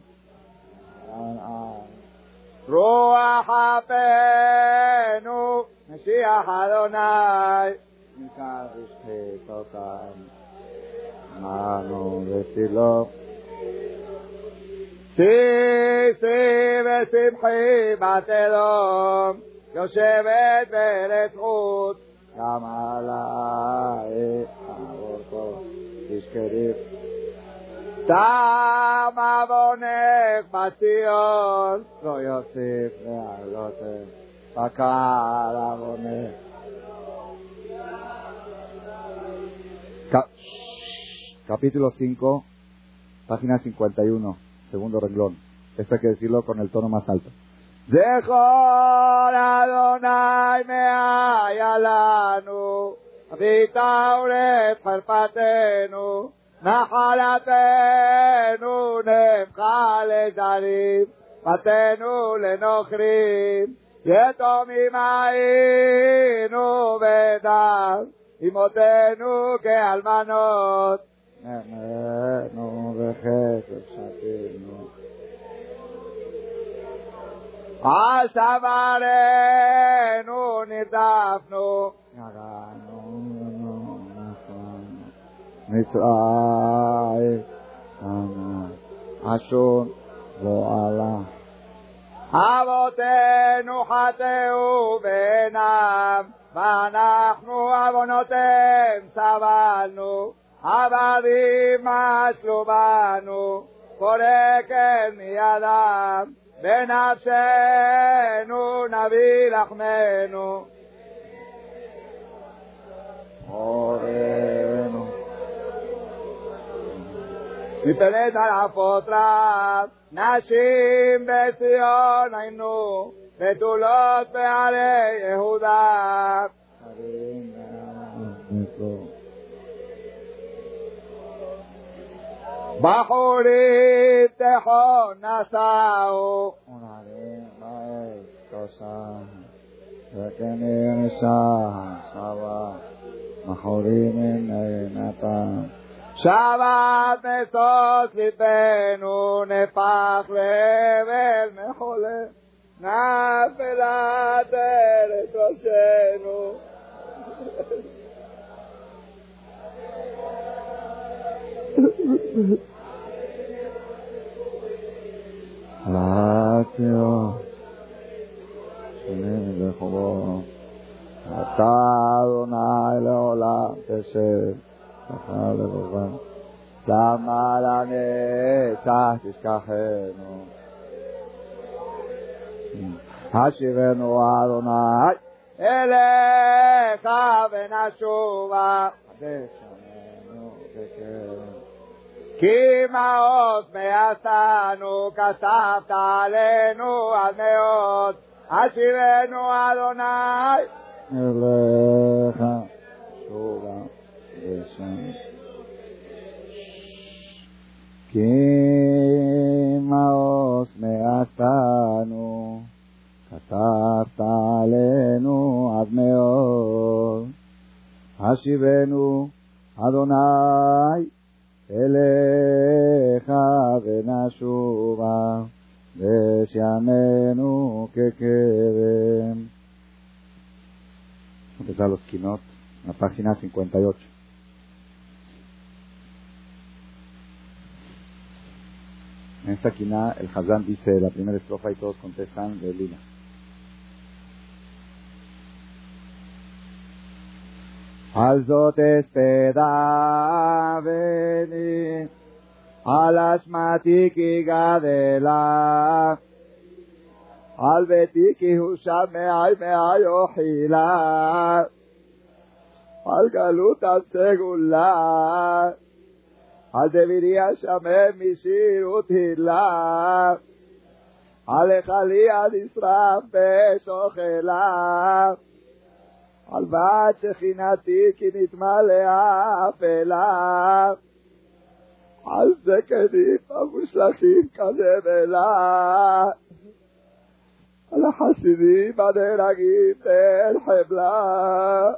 רוח אפינו, משיח אדוני, ניקח ישחית אותם. מנו וצילו. שישי ושמחי בת אדום, יושבת בארץ חוץ, גם עלי אבותו תשכרי. Tam abonek batzion, lo yosif lealote. Capítulo 5, página 51, segundo renglón. Esto hay que decirlo con el tono más alto. נחלתנו נמחה לזרים, בתנו לנוכרים, יתומים היינו ודם, אמותינו כאלמנות. נאמנו וחסד שתינו. על צווארנו נרדפנו, ירדנו מצרים, אשור גואלה. אבותינו חטאו בעינם, ואנחנו עוונותיהם סבלנו. עבדים מסלו בנו, חורקת מידם, בנפשנו נביא לחמנו. אורנו. מפלט על עפות רב, נשים בציון היינו, בתולות בערי יהודה. בחורים תיכון נסעו. שבת משוש ליבנו נפח לאבל מחולה נפלת ארץ ראשנו. רציו, שנים וחובות, אתה אדוני לעולם תשב, ככה לבבם, למה לנצח תשכחנו. השיבנו אדוני אליך ונשובה. כי מעוז מעשנו כתבת עלינו עד מאוד השיבנו אדוני אליך. כי מעוז מעשנו, כתבת עלינו עד מאוד. השיבנו, אדוני, אליך ונשובה, ושמנו ככרם. Empezar los quinot, la página 58. En esta quina el Hazán dice la primera estrofa y todos contestan de Lila. Al despeda veni, al asmatiki gadela, al betiki husha me ay me ay al galuta segula, על סגולה, על דבירי השמם משירות הילה, על על נשרף בשוכלה, על בת שכינתי כי נתמלאה אפלה, על זקנים המושלכים כנבלה, על החסידים הנהרגים תל חבלה,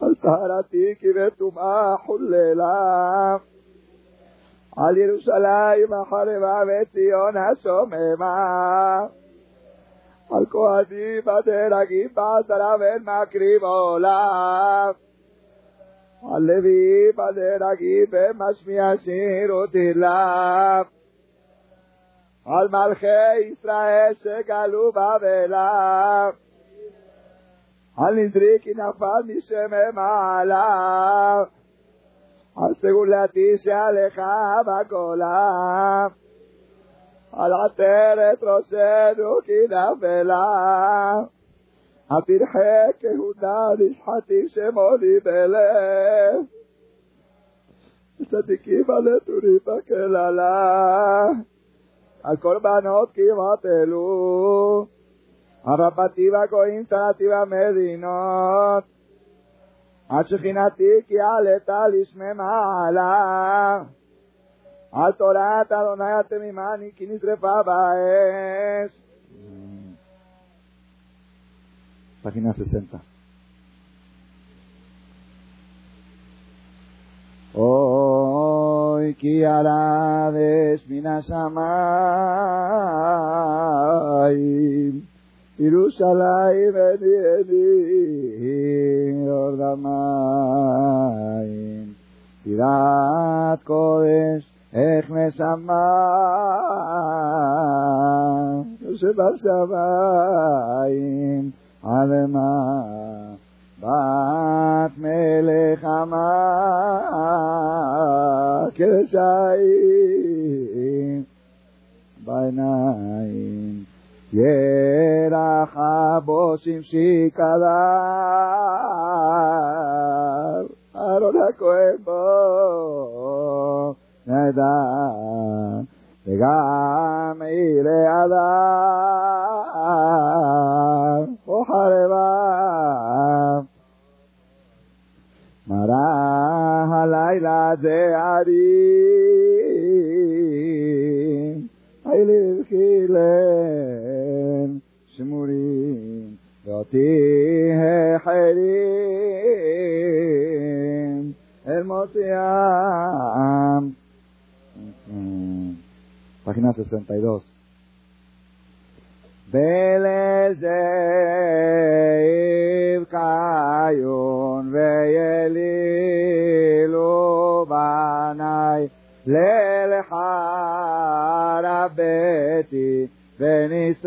על טהרתי כי בטומאה חוללה, על ירושלים החרבה וציון השוממה, על כהנים הנהרגים בעשרה ואין מקריב עולם, על לוויים הנהרגים במשמיע שירות הילה, על מלכי ישראל שגלו בבלה, על נזרי כי נפל משמי מעלה, על סגולתי שעליך בגולה, על עטרת ראשנו כי נפלה, על פרחי כהונה נשחטים שמוני בלב, צדיקים הנטורים בקללה, על קורבנות כמעט אלו, על רבתי והגויים צרתי במדינות, עד שכינתי כי עלתה לשמי מעלה, על תורת אדוני התמימני כי נשרפה באש. Página 60. Hoy que ירושלים אני אני אור דמיים תירת קודש איך נשמה שבשמיים עלמה בת מלך המה כרשעים בעיניים ירח בו שמשי קדר, אהרון הכהן בו נדר, וגם עירי אדם, וחרבה. מראה הלילה זה ערים, היליל חילן شموری गाती Página 62. Belezev kayon ונשרפו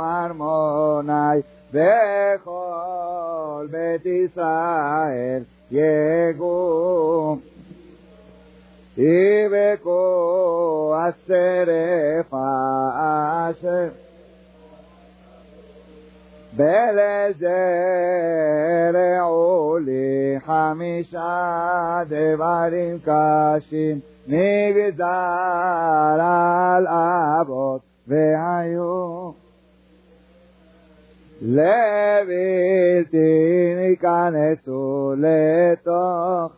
ארמוני וכל בית ישראל יגום. יבכו השרף אשר בלזרעו לי חמישה דברים קשים נגזר על אבות והיו לבלתי ניכנסו לתוך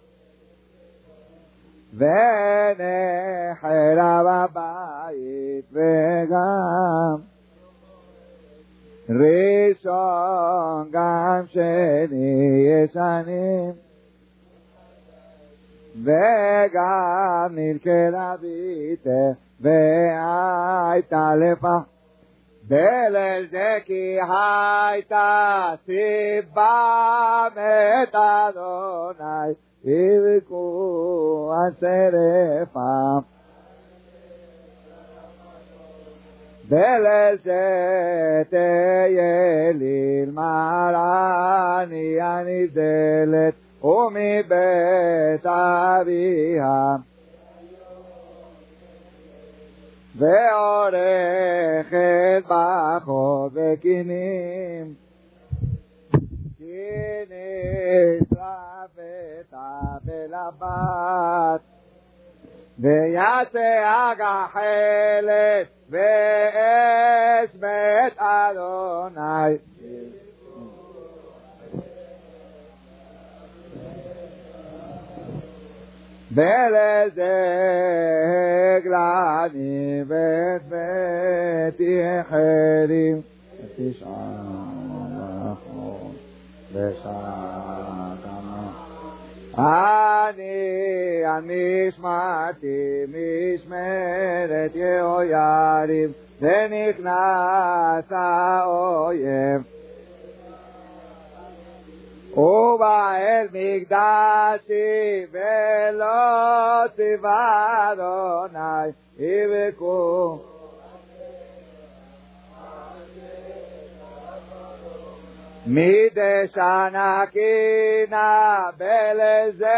ונחרב הבית וגם ראשון גם שני ישנים וגם נלכדה ביתה והייתה לפח בליל זה כי הייתה סיבה מת אדוני יבכו השרפה בליל זה תהיה ללמרני הנבדלת ומבית אביה ועורכת בחור וקינים כי נשרפת בלבת ויצא הגחלת ואש בית אדוני. בלזה גלני בית ביתי חלים תשעה נכון בשעת אני על משמעתי משמרת יהויריב ונכנס האויב ובא אל מקדשי ולא ציווה אדוני יבכו מדשנה קינה בלזה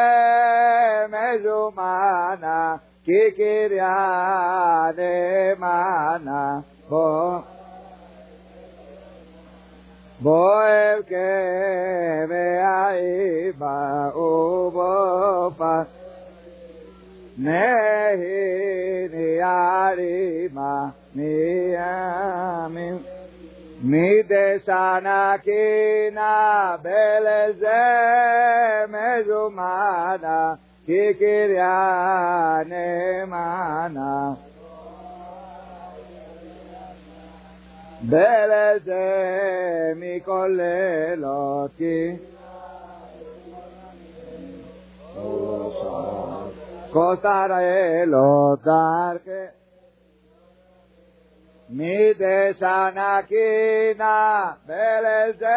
מזומנה כי קריה נאמנה בוא אבכה והאיבה ובופן נהי ניארימה מימים מדשנה קינה בלזה מזומנה כי קריה נאמנה. בלזה מכל לילות כי כותר אלות דרכי מדשנה קינה בלזה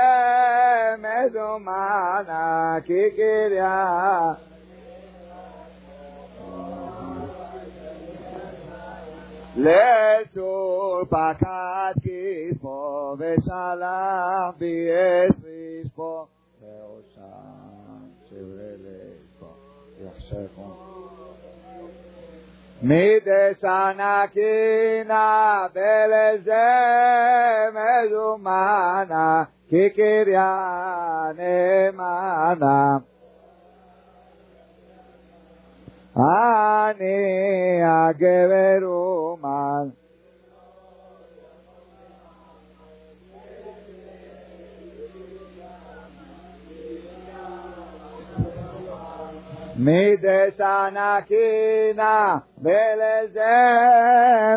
מזומנה כי קריה לצור פקד כספו ושלח בי את רשפו ראשם שברי לשפו יחשכו מדשנקינה ולזה מזומנה כקריה נאמנה אני הגבר אומן מדשנקינה ולזה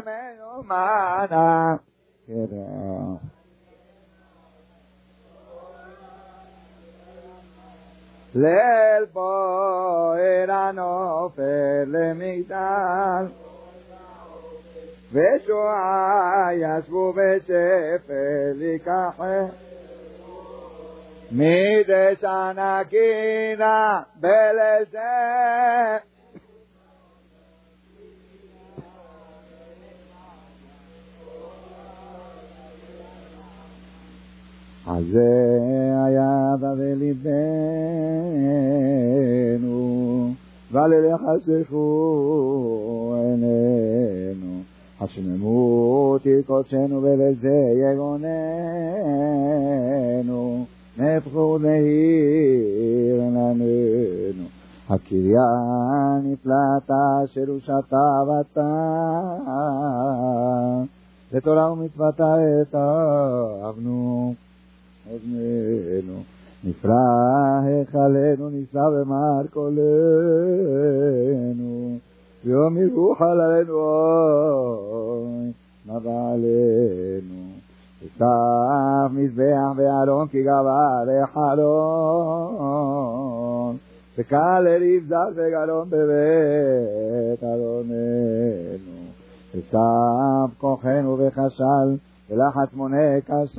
מיומנה. ליל בוער הנופל למגדל ושועה ישבו בשפל ייקחם מדשנקינה בלזה על זה היה בליבנו, ואל יחשכו עינינו. השממות יקודשנו ולזה יגוננו. נפחו נהיר עננינו. הקריה נפלטה אשר הושתה ותא, לתורה ומצוותה אהבנו אוזנינו. נפרע היכלנו, נישא במר קולנו, ויום ירוחל עלינו אוי, נבע עלינו. וסף מזבח וארון כי גבה לחלון, וקל לריב זל וגלון בבית אדוננו. וסף כוחנו וכשל, ולחץ מונה כשל,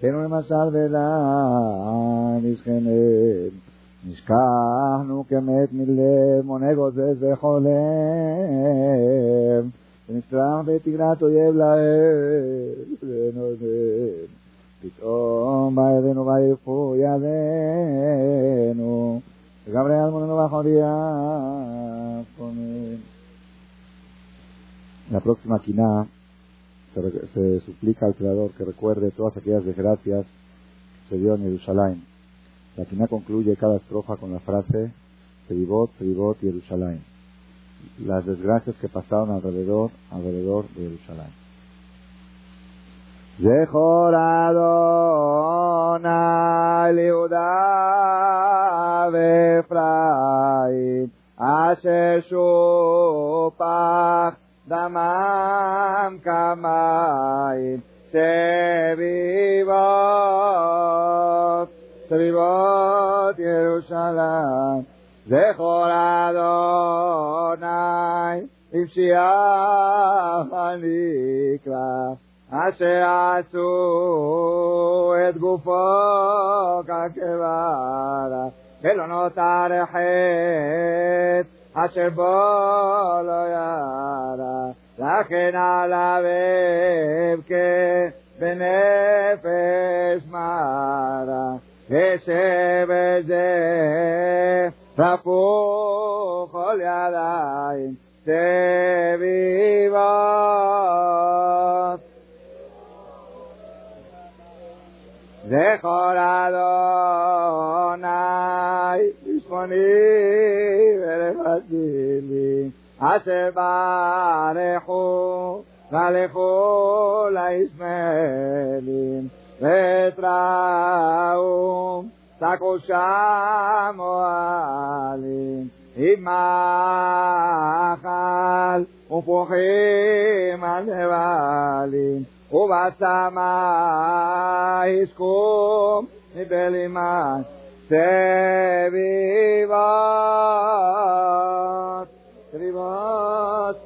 תנו למשל ולן נשכננו. נשכחנו כמת מלב, מונה גוזז וחולם. ונצטרף בתגלת אויב להם, ונודן. פתאום בא ידינו ויפו ידינו, וגם לאלמוננו ואחוריה, אמן. La próxima quina se, se, suplica al Creador que recuerde todas aquellas desgracias que se dio en Jerusalén. La quina concluye cada estrofa con la frase Seribot, Seribot, Jerusalén las desgracias que pasaron alrededor, alrededor de Jerusalén. זכור אדוני ליהודה ואפרים, אשר שופך דמם כמים, סביבות, סביבות ירושלים. זכור אדוני עם שיח הנקרא אשר עשו את גופו כקברה ולא נותר חטא אשר בו לא ירא לכן עליו אבכה בנפש מרה ושבט זה רפו כל ידיים סביבות. זכור אדוני לשמוני ולפתילי אשר ברכו והלכו לישמעאלים ותראו תקו שם אוהלים עם מאכל ופוחים על נבלים ובצמא יזכום מבלימן סביבות. סביבות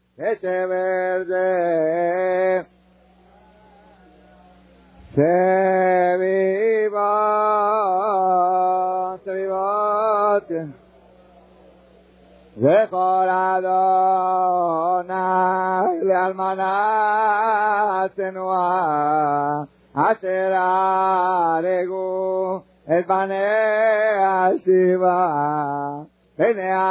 leche verde. Se viva, se viva, decoradona, le almaná tenua, asherá regu, el pané ashiva. Enea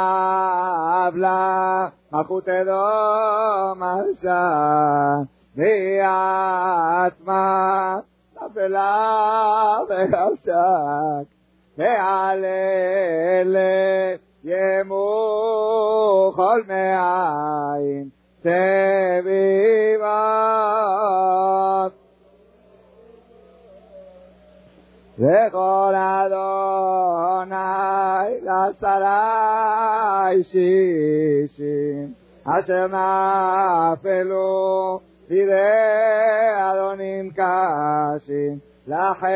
habla, majutedo marsha, viatma, nafela vegavshak, vealele, yemu chol me'ain, sevivat, וכל אדוני לעשרה שישים אשר נפלו בידי אדונים קשים לחרב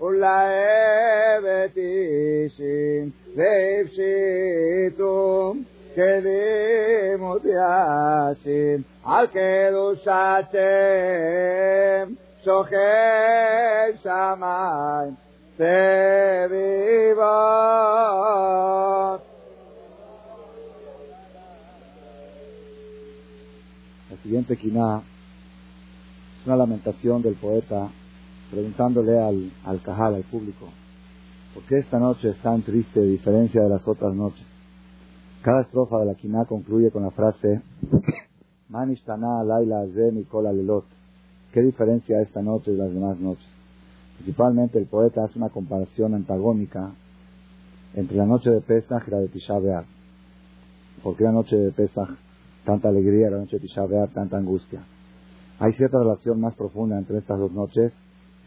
ולעבד אישים והפשיטו כלימוד ישים על קדושת שם שוכן שמיים סביבות. La siguiente quina es una lamentación del poeta preguntándole al, al cajal, al público, ¿por qué esta noche es tan triste a diferencia de las otras noches? Cada estrofa de la quina concluye con la frase [coughs] Manishtana laila ze mikol alelot ¿Qué diferencia esta noche de las demás noches? Principalmente el poeta hace una comparación antagónica entre la noche de Pesach y la de Tisha B'Av. ¿Por qué la noche de Pesach tanta alegría, la noche de Tisha B'Av tanta angustia? Hay cierta relación más profunda entre estas dos noches,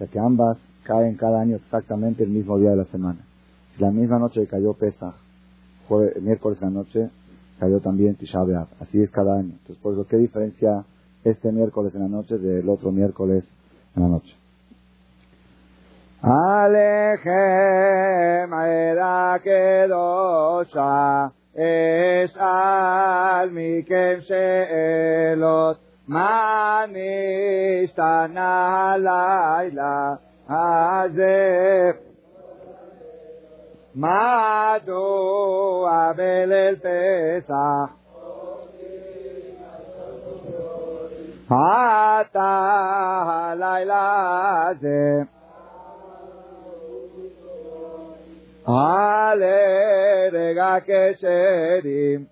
ya que ambas caen cada año exactamente el mismo día de la semana. Si la misma noche que cayó Pesach, jueves, miércoles en la noche, cayó también Tisha B'Av. Así es cada año. Entonces, por eso, ¿qué diferencia este miércoles en la noche del otro miércoles en la noche. Alechem era kedosha es al mikem sheelot manistana laila hazeh מדוע בליל פסח עתה הלילה הזה על רגע כשרים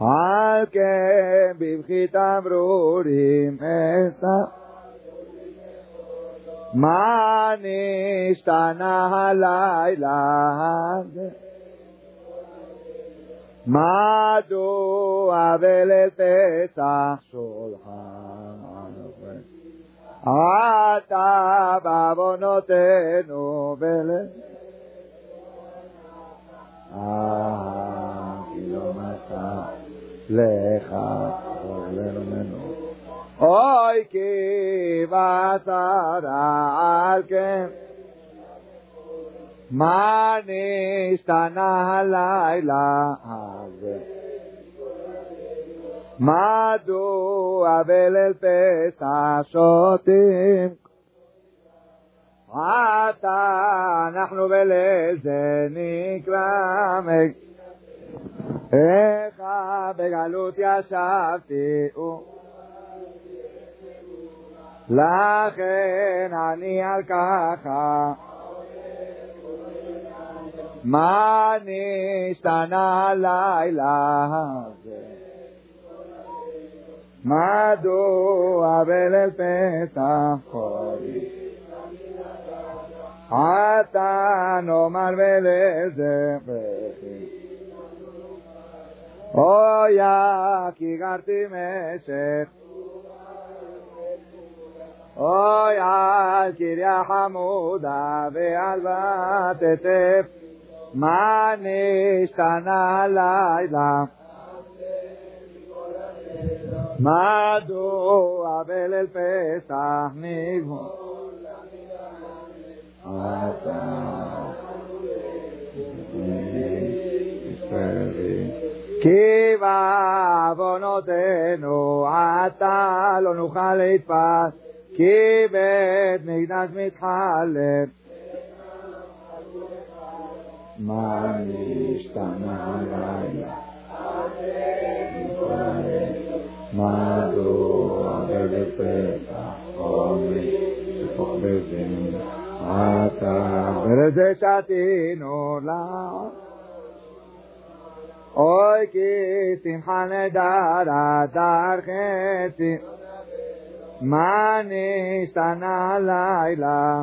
על כן בבכי תמרורים אסע מה נשתנה הלילה הזה מדוע בליל פסח שולחן אתה בעוונותינו בליל אה, כי לא מסע לך עולמנו אוי כי בצרה על כן מה נשתנה הלילה הזה? מדוע בליל פסח שותים? עתה אנחנו בליל זה נקרא. איך בגלות ישבתי לכן אני על ככה מה נשתנה הלילה הזה? מדוע בליל פסח חולי? עתה נאמר ולזה בכי. אויה כי גרתי משך אוי על קריה חמודה ועל בת עטף מה נשתנה הלילה? מדוע בליל פסח נגמור? כי בעוונותינו עתה לא נוכל להתפס, כי בית מקדש מתחלף מה נשתנה הלילה? מדוע ולפסח עומרי שפוחדים אתה ולזה שתינו לה אוי כי שמחה נדרה דר חצי מה נשתנה הלילה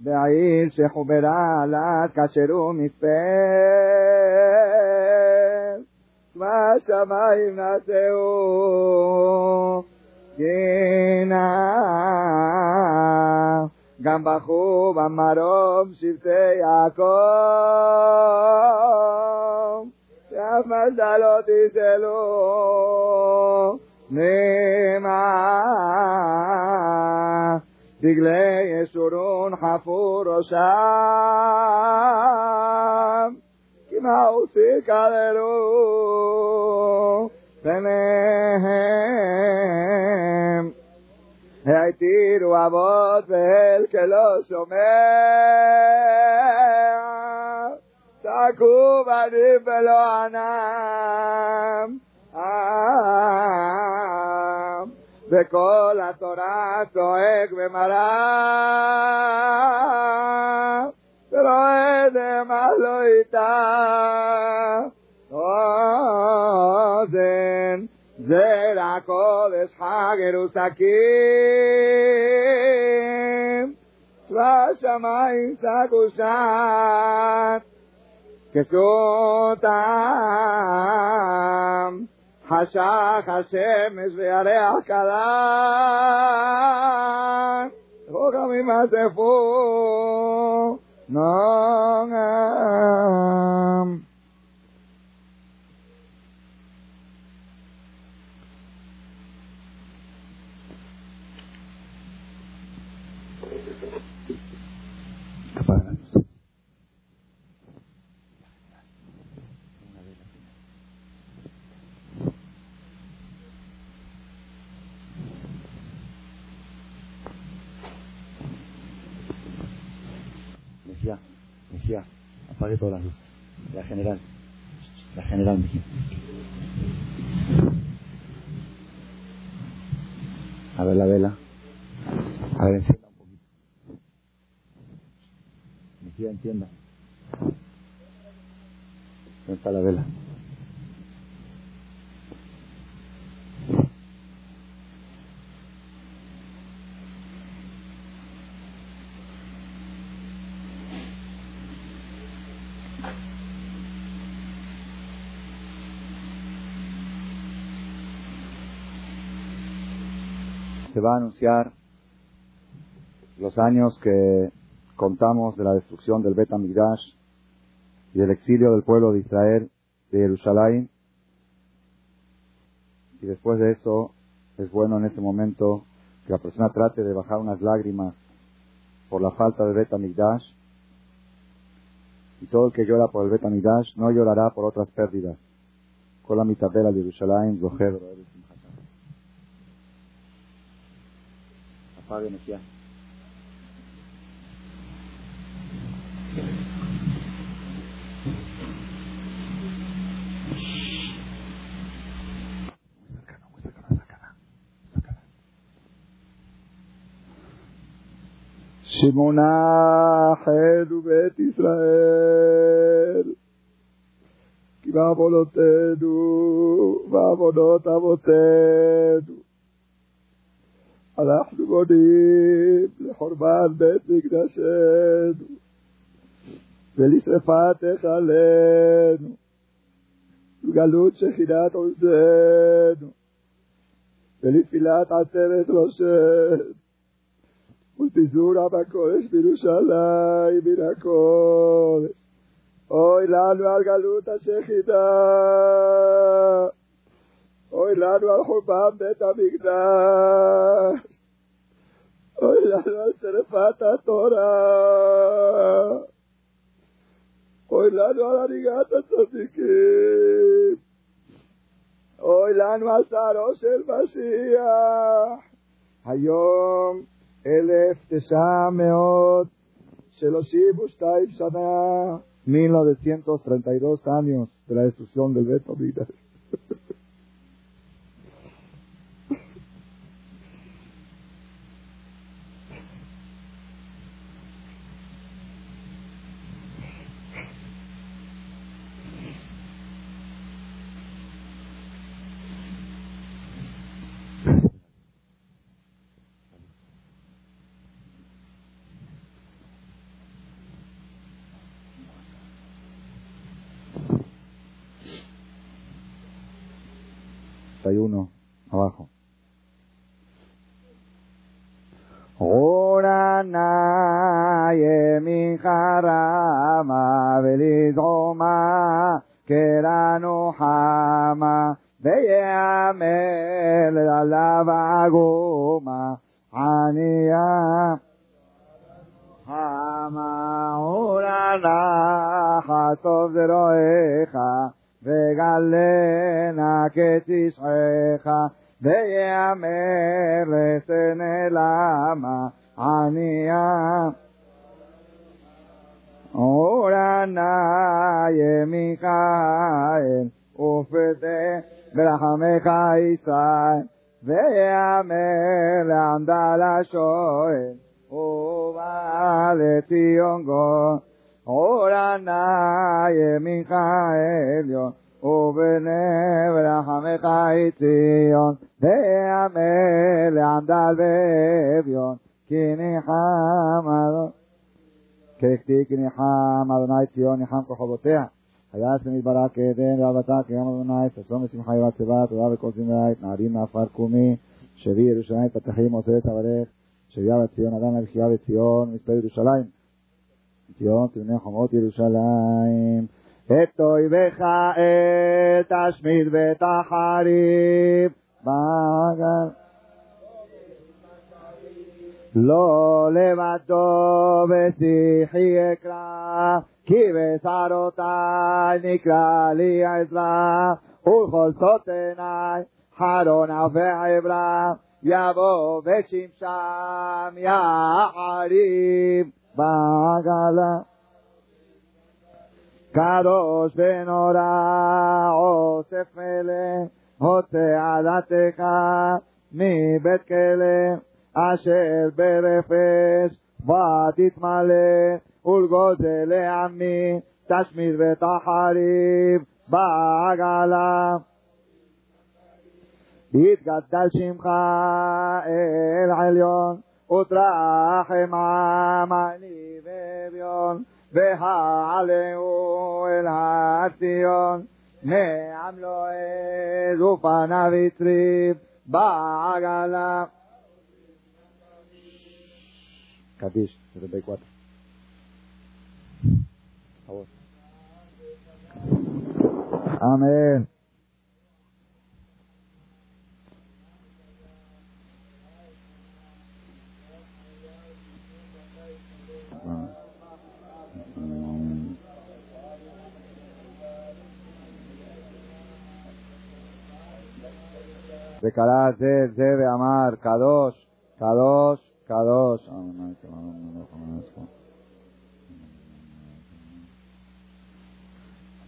בעיר שחוברה לה כאשר הוא מספר. בשמיים נשאו גינה. גם בכו במרום שבטי יעקב, שאף מזלות יזלו נאמה. דגלי ישורון חפו ראשם, כי מה עושי כללו פניהם. העתירו אבות ואל כלא שומע, צעקו בנים ולא ענם, וכל התורה צועק ומרה, ולא יודע מה לא איתה, אוזן זרע קודש חגר ושקים, צבא שמיים צעקו שעת, כסותם, חשך השמש וירח קלה, חוכמים אספו, נועם. Mejía, apague todas las luces. La general, la general Mejía. A ver la vela. A ver, encienda un poquito. Mejía, entienda. ¿Dónde está la vela? Se va a anunciar los años que contamos de la destrucción del Bet Amigdash y del exilio del pueblo de Israel de Jerusalén. Y después de eso, es bueno en ese momento que la persona trate de bajar unas lágrimas por la falta del Bet Amigdash. Y todo el que llora por el Bet Amigdash no llorará por otras pérdidas. Con la mitad de la Jerusalén, apague Mejía. Muy cercano, muy cercano, cercana, cercana. שמונה חלו בית ישראל, כי בעוונותינו ועוונות אבותינו אנחנו מונים לחורבן בית מקדשנו ולשרפת היכלנו גלות שכינת עוזנו, ולתפילת עשרת ראשנו, ולפיזור עם הקודש בירושלים מן הקודש. אוי לנו על גלות השכינה, אוי לנו על חורבן בית המקדש, אוי לנו על שרפת התורה. אוי לנו על הריגת הצדיקים, אוי לנו על צערו של משיח. היום אלף תשע מאות שלושים ושתיים שנה, 1932 años de la destrucción del Beto Midas. [laughs] alavagoma aniya hama orana hasov zeroecha וגלנה כתשעך, ויאמר לשנה למה ענייה. אורנה ימיכאל, ופתה ברחמך ישראל, ויאמר לעמדה לשואל, ובא לציון גול. אורנה ימינך עליון, ובנה ברחמך ציון, ועמל לעמדל באביון, כי ניחם אדוני. ככתי כי ניחם אדוני ציון ניחם כחובותיה. ויעש למדברה כעדן ואהבתה כיום אדוני, ששון ושמחה צבא, תודה וכל זמרית, נערים מעפר קומי, שבי ירושלים פתחים עושה את אברך, שבייה בציון אדם לבחייה בציון, מספר ירושלים. ציון תבנה חומות ירושלים. את אויביך אל תשמיד ותחריב בגל. לא לבדו בשיחי אקרא, כי בשערותי נקרא לי עזרה, ולכל סוד עיני חרונה ועברה, יבוא ושמשם יחריב. בעגלה. קדוש ונורא אוסף מלך, הוצא עדתך מבית כלא, אשר ברפש ותתמלא, ולגוזל לעמי, תשמיד ותחריב בעגלה. יתגדל שמך אל עליון, ותרחם עמני ואביון, והעלהו אל הציון, מעם לא עז ופניו הצריף בעגלה. קדיש, זה בקוואטה. Amén. de Zed, Zed de Amar, K2, K2, K2.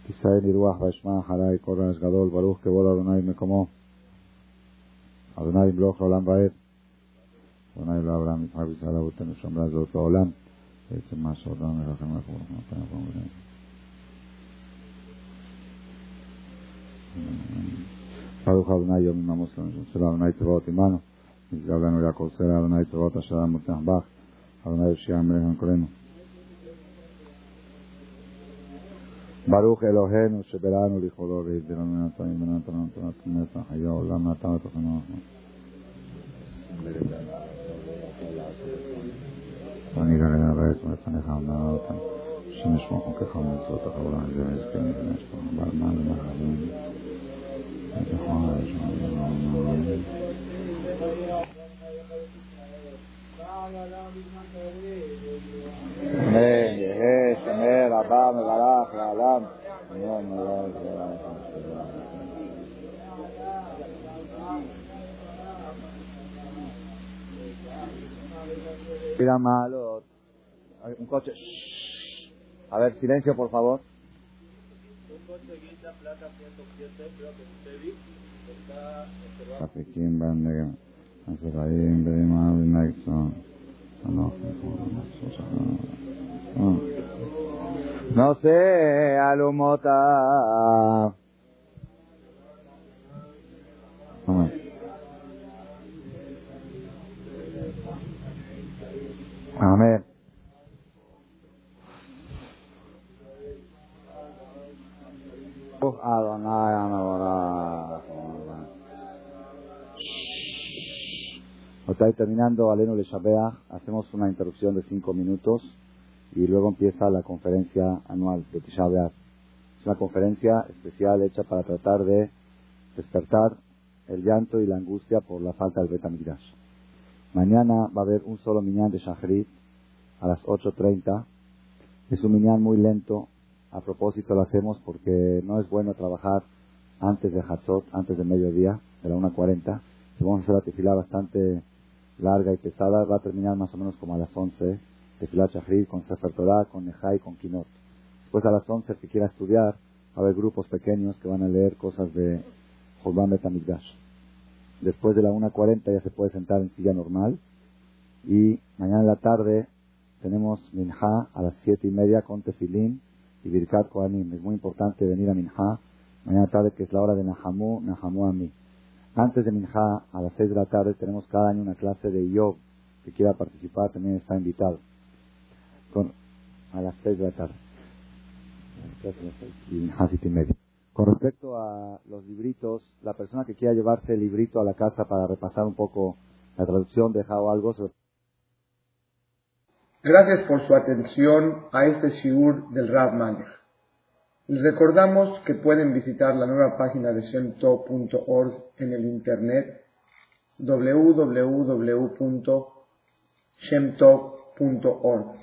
Kisael Irwah Bashma Halai Gadol Baruch Kevod Adonai Mekomo. Adonai Bloch Olam Vaed Adonai Lo Abraham Yitzhak Yitzhak Abuten Usham Lazot Olam Yitzhak Mas Olam Yerachem Lechur Matan Yakom Vren Baruch Adonai Yom Imam Muslim Shemsel Adonai Tzavot Imanu. Yitzhak Lenu Yaakov ברוך אלוהינו שבראנו לכבודו והגדרנו מן הטועים ונתנו תורת כנסת חיי העולם נתן לתוכנו. ואני גרעין הארץ ולפניך אמנה אותם שנשמע חוקך ומצוות החברה הזה והזכרנו ונשמע בעלמה למחרים ותכון וישמע אמן, Abba, Mebarach, Alam. Mira malo. Un coche. Shh. A ver, silencio, por favor. Un coche guita plata 107, creo que usted vi. Está Está reservado. Pequín, Bandega. Azerbaiyán, Bedema, Nexon. No, no, no, no, no, no sé, Alumota. Amén. Adonai. Está terminando hacemos una introducción de cinco minutos y luego empieza la conferencia anual de Tisha Es una conferencia especial hecha para tratar de despertar el llanto y la angustia por la falta del Betamigdash. Mañana va a haber un solo minyan de Shahrit a las 8.30. Es un minyan muy lento. A propósito lo hacemos porque no es bueno trabajar antes de Hatzot, antes de mediodía, de la 1.40. vamos a hacer la tefilá bastante larga y pesada, va a terminar más o menos como a las 11, Tefilat Shahrid, con Sefer Torah, con Nejai, con Kinot. Después a las 11, el que quiera estudiar, va a haber grupos pequeños que van a leer cosas de Jobán Betamigdash. Después de la 1.40 ya se puede sentar en silla normal. Y mañana en la tarde tenemos Minha a las 7 y media con Tefilín y Birkat Kohanim. Es muy importante venir a Minha mañana tarde que es la hora de Nahamu, Nahamu Ami. Antes de Minja, a las 6 de la tarde, tenemos cada año una clase de Yog. Que quiera participar también está invitado. Con, a las 6 de la tarde. Y y media. Con respecto a los libritos, la persona que quiera llevarse el librito a la casa para repasar un poco la traducción, dejado algo. Gracias por su atención a este shiur del Rav Malek. Les recordamos que pueden visitar la nueva página de shemtov.org en el internet www.shemtov.org.